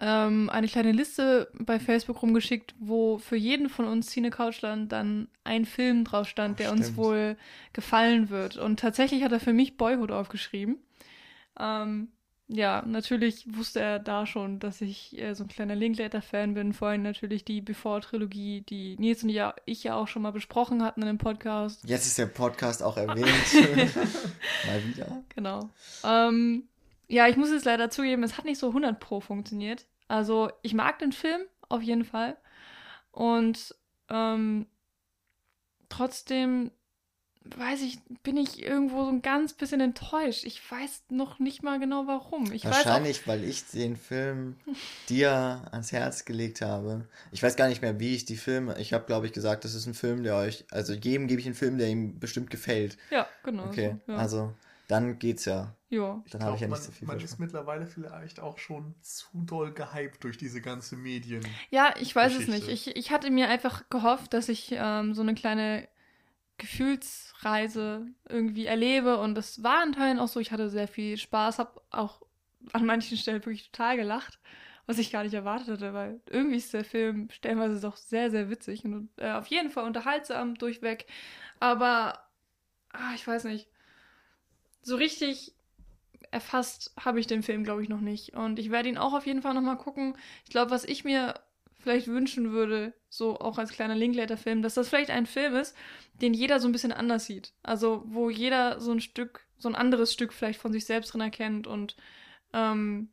ähm, eine kleine Liste bei Facebook rumgeschickt, wo für jeden von uns Cine Couchland dann ein Film drauf stand, oh, der stimmt. uns wohl gefallen wird. Und tatsächlich hat er für mich Boyhood aufgeschrieben. Ähm, ja, natürlich wusste er da schon, dass ich äh, so ein kleiner Linklater-Fan bin. Vor allem natürlich die Before-Trilogie, die Nils und ich ja auch schon mal besprochen hatten in dem Podcast. Jetzt ist der Podcast auch [LAUGHS] erwähnt. [LAUGHS] mal wieder. Genau. Ähm, ja, ich muss es leider zugeben, es hat nicht so 100 Pro funktioniert. Also, ich mag den Film auf jeden Fall. Und ähm, trotzdem weiß ich, bin ich irgendwo so ein ganz bisschen enttäuscht. Ich weiß noch nicht mal genau warum. Ich Wahrscheinlich, auch, weil ich den Film [LAUGHS] dir ans Herz gelegt habe. Ich weiß gar nicht mehr, wie ich die Filme. Ich habe, glaube ich, gesagt, das ist ein Film, der euch. Also jedem gebe ich einen Film, der ihm bestimmt gefällt. Ja, genau. Okay, so, ja. also dann geht's ja. Ja. Dann habe ich ja nicht so viel Man ist mittlerweile vielleicht auch schon zu doll gehypt durch diese ganze Medien. Ja, ich weiß Geschichte. es nicht. Ich, ich hatte mir einfach gehofft, dass ich ähm, so eine kleine Gefühlsreise irgendwie erlebe. Und das war in Teilen auch so. Ich hatte sehr viel Spaß, habe auch an manchen Stellen wirklich total gelacht, was ich gar nicht erwartet hatte, weil irgendwie ist der Film stellenweise doch sehr, sehr witzig und äh, auf jeden Fall unterhaltsam durchweg. Aber ah, ich weiß nicht. So richtig erfasst habe ich den Film, glaube ich, noch nicht. Und ich werde ihn auch auf jeden Fall nochmal gucken. Ich glaube, was ich mir vielleicht wünschen würde, so auch als kleiner Linklater-Film, dass das vielleicht ein Film ist, den jeder so ein bisschen anders sieht. Also wo jeder so ein Stück, so ein anderes Stück vielleicht von sich selbst drin erkennt und ähm,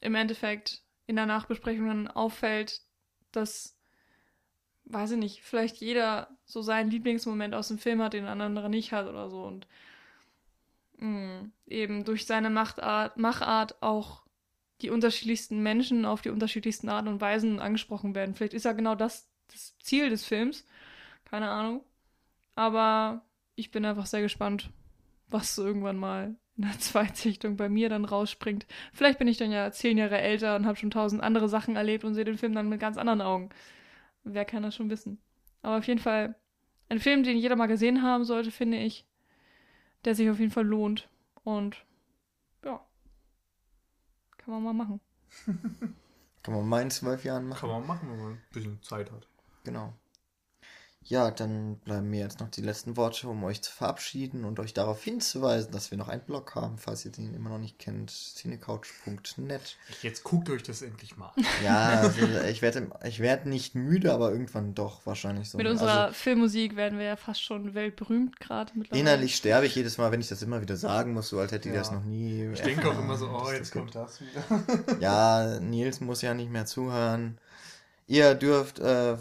im Endeffekt in der Nachbesprechung dann auffällt, dass, weiß ich nicht, vielleicht jeder so seinen Lieblingsmoment aus dem Film hat, den ein anderer nicht hat oder so und mh, mm, eben durch seine Machtart, Machart auch die unterschiedlichsten Menschen auf die unterschiedlichsten Arten und Weisen angesprochen werden. Vielleicht ist ja genau das das Ziel des Films. Keine Ahnung. Aber ich bin einfach sehr gespannt, was so irgendwann mal in der [LAUGHS] Zweitsichtung bei mir dann rausspringt. Vielleicht bin ich dann ja zehn Jahre älter und habe schon tausend andere Sachen erlebt und sehe den Film dann mit ganz anderen Augen. Wer kann das schon wissen? Aber auf jeden Fall ein Film, den jeder mal gesehen haben sollte, finde ich, der sich auf jeden Fall lohnt. Und kann man mal machen. [LAUGHS] Kann man mal in zwölf Jahren machen. Kann man machen, wenn man ein bisschen Zeit hat. Genau. Ja, dann bleiben mir jetzt noch die letzten Worte, um euch zu verabschieden und euch darauf hinzuweisen, dass wir noch einen Blog haben, falls ihr den immer noch nicht kennt, cinecouch.net. Jetzt guckt euch das endlich mal. Ja, also ich werde ich werd nicht müde, aber irgendwann doch wahrscheinlich so. Mit unserer also, Filmmusik werden wir ja fast schon weltberühmt gerade mittlerweile. Innerlich sterbe ich jedes Mal, wenn ich das immer wieder sagen muss, so als hätte ich ja. das noch nie. Ich denke auch immer so, oh, jetzt kommt das wieder. Ja, Nils muss ja nicht mehr zuhören. Ihr dürft äh,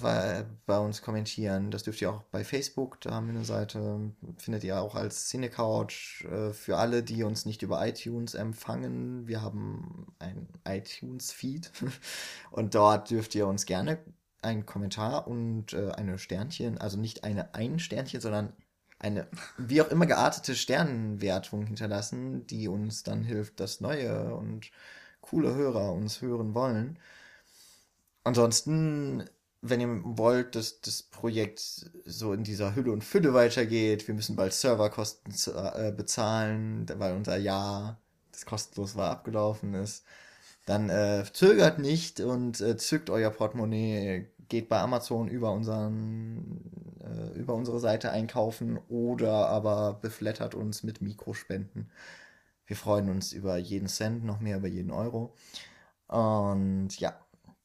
bei uns kommentieren. Das dürft ihr auch bei Facebook. Da haben wir eine Seite. Findet ihr auch als Cinecouch. Äh, für alle, die uns nicht über iTunes empfangen. Wir haben ein iTunes-Feed. [LAUGHS] und dort dürft ihr uns gerne einen Kommentar und äh, eine Sternchen, also nicht eine ein Sternchen, sondern eine wie auch immer geartete Sternenwertung hinterlassen, die uns dann hilft, dass neue und coole Hörer uns hören wollen. Ansonsten, wenn ihr wollt, dass das Projekt so in dieser Hülle und Fülle weitergeht, wir müssen bald Serverkosten äh, bezahlen, weil unser Jahr, das kostenlos war, abgelaufen ist, dann äh, zögert nicht und äh, zückt euer Portemonnaie, geht bei Amazon über unseren äh, über unsere Seite einkaufen oder aber beflattert uns mit Mikrospenden. Wir freuen uns über jeden Cent, noch mehr über jeden Euro. Und ja,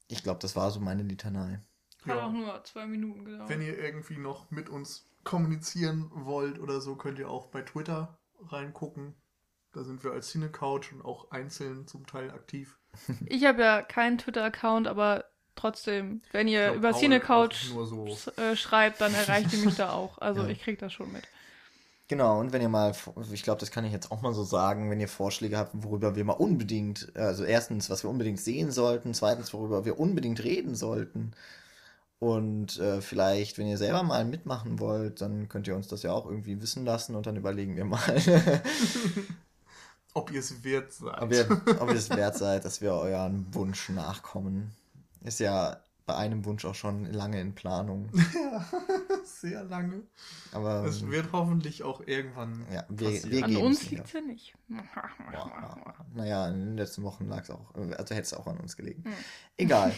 ich glaube, das war so meine Litanei. Hat ja. auch nur zwei Minuten gedauert. Wenn ihr irgendwie noch mit uns kommunizieren wollt oder so, könnt ihr auch bei Twitter reingucken. Da sind wir als Cinecouch und auch einzeln zum Teil aktiv. [LAUGHS] Ich habe ja keinen Twitter-Account, aber trotzdem, wenn ihr glaub, über Cinecouch so. Äh, schreibt, dann erreicht ihr mich da [LAUGHS] auch. Also ja. ich kriege das schon mit. Genau, und wenn ihr mal, ich glaube, das kann ich jetzt auch mal so sagen, wenn ihr Vorschläge habt, worüber wir mal unbedingt, also erstens, was wir unbedingt sehen sollten, zweitens, worüber wir unbedingt reden sollten. Und äh, vielleicht, wenn ihr selber mal mitmachen wollt, dann könnt ihr uns das ja auch irgendwie wissen lassen und dann überlegen wir mal. ob ihr es wert seid. Ob ihr, ob ihr es wert seid, dass wir euren Wunsch nachkommen. Ist ja bei einem Wunsch auch schon lange in Planung. [LAUGHS] Ja, [LAUGHS] sehr lange. Aber es ähm, wird hoffentlich auch irgendwann. Ja, wir, wir an uns liegt es ja nicht. Ja, [LAUGHS] naja, in den letzten Wochen lag es auch, also hätte es auch an uns gelegen. Hm. Egal.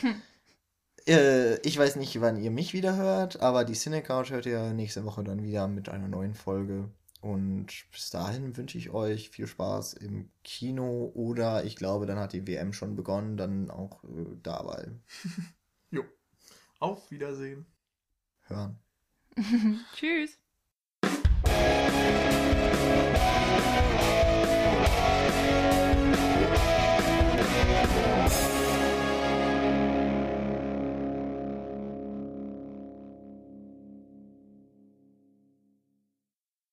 äh, ich weiß nicht, wann ihr mich wieder hört, aber die Cinecouch hört ihr nächste Woche dann wieder mit einer neuen Folge. Und bis dahin wünsche ich euch viel Spaß im Kino oder ich glaube, dann hat die WM schon begonnen, dann auch äh, dabei. Auf Wiedersehen. Hören. [LAUGHS] Tschüss.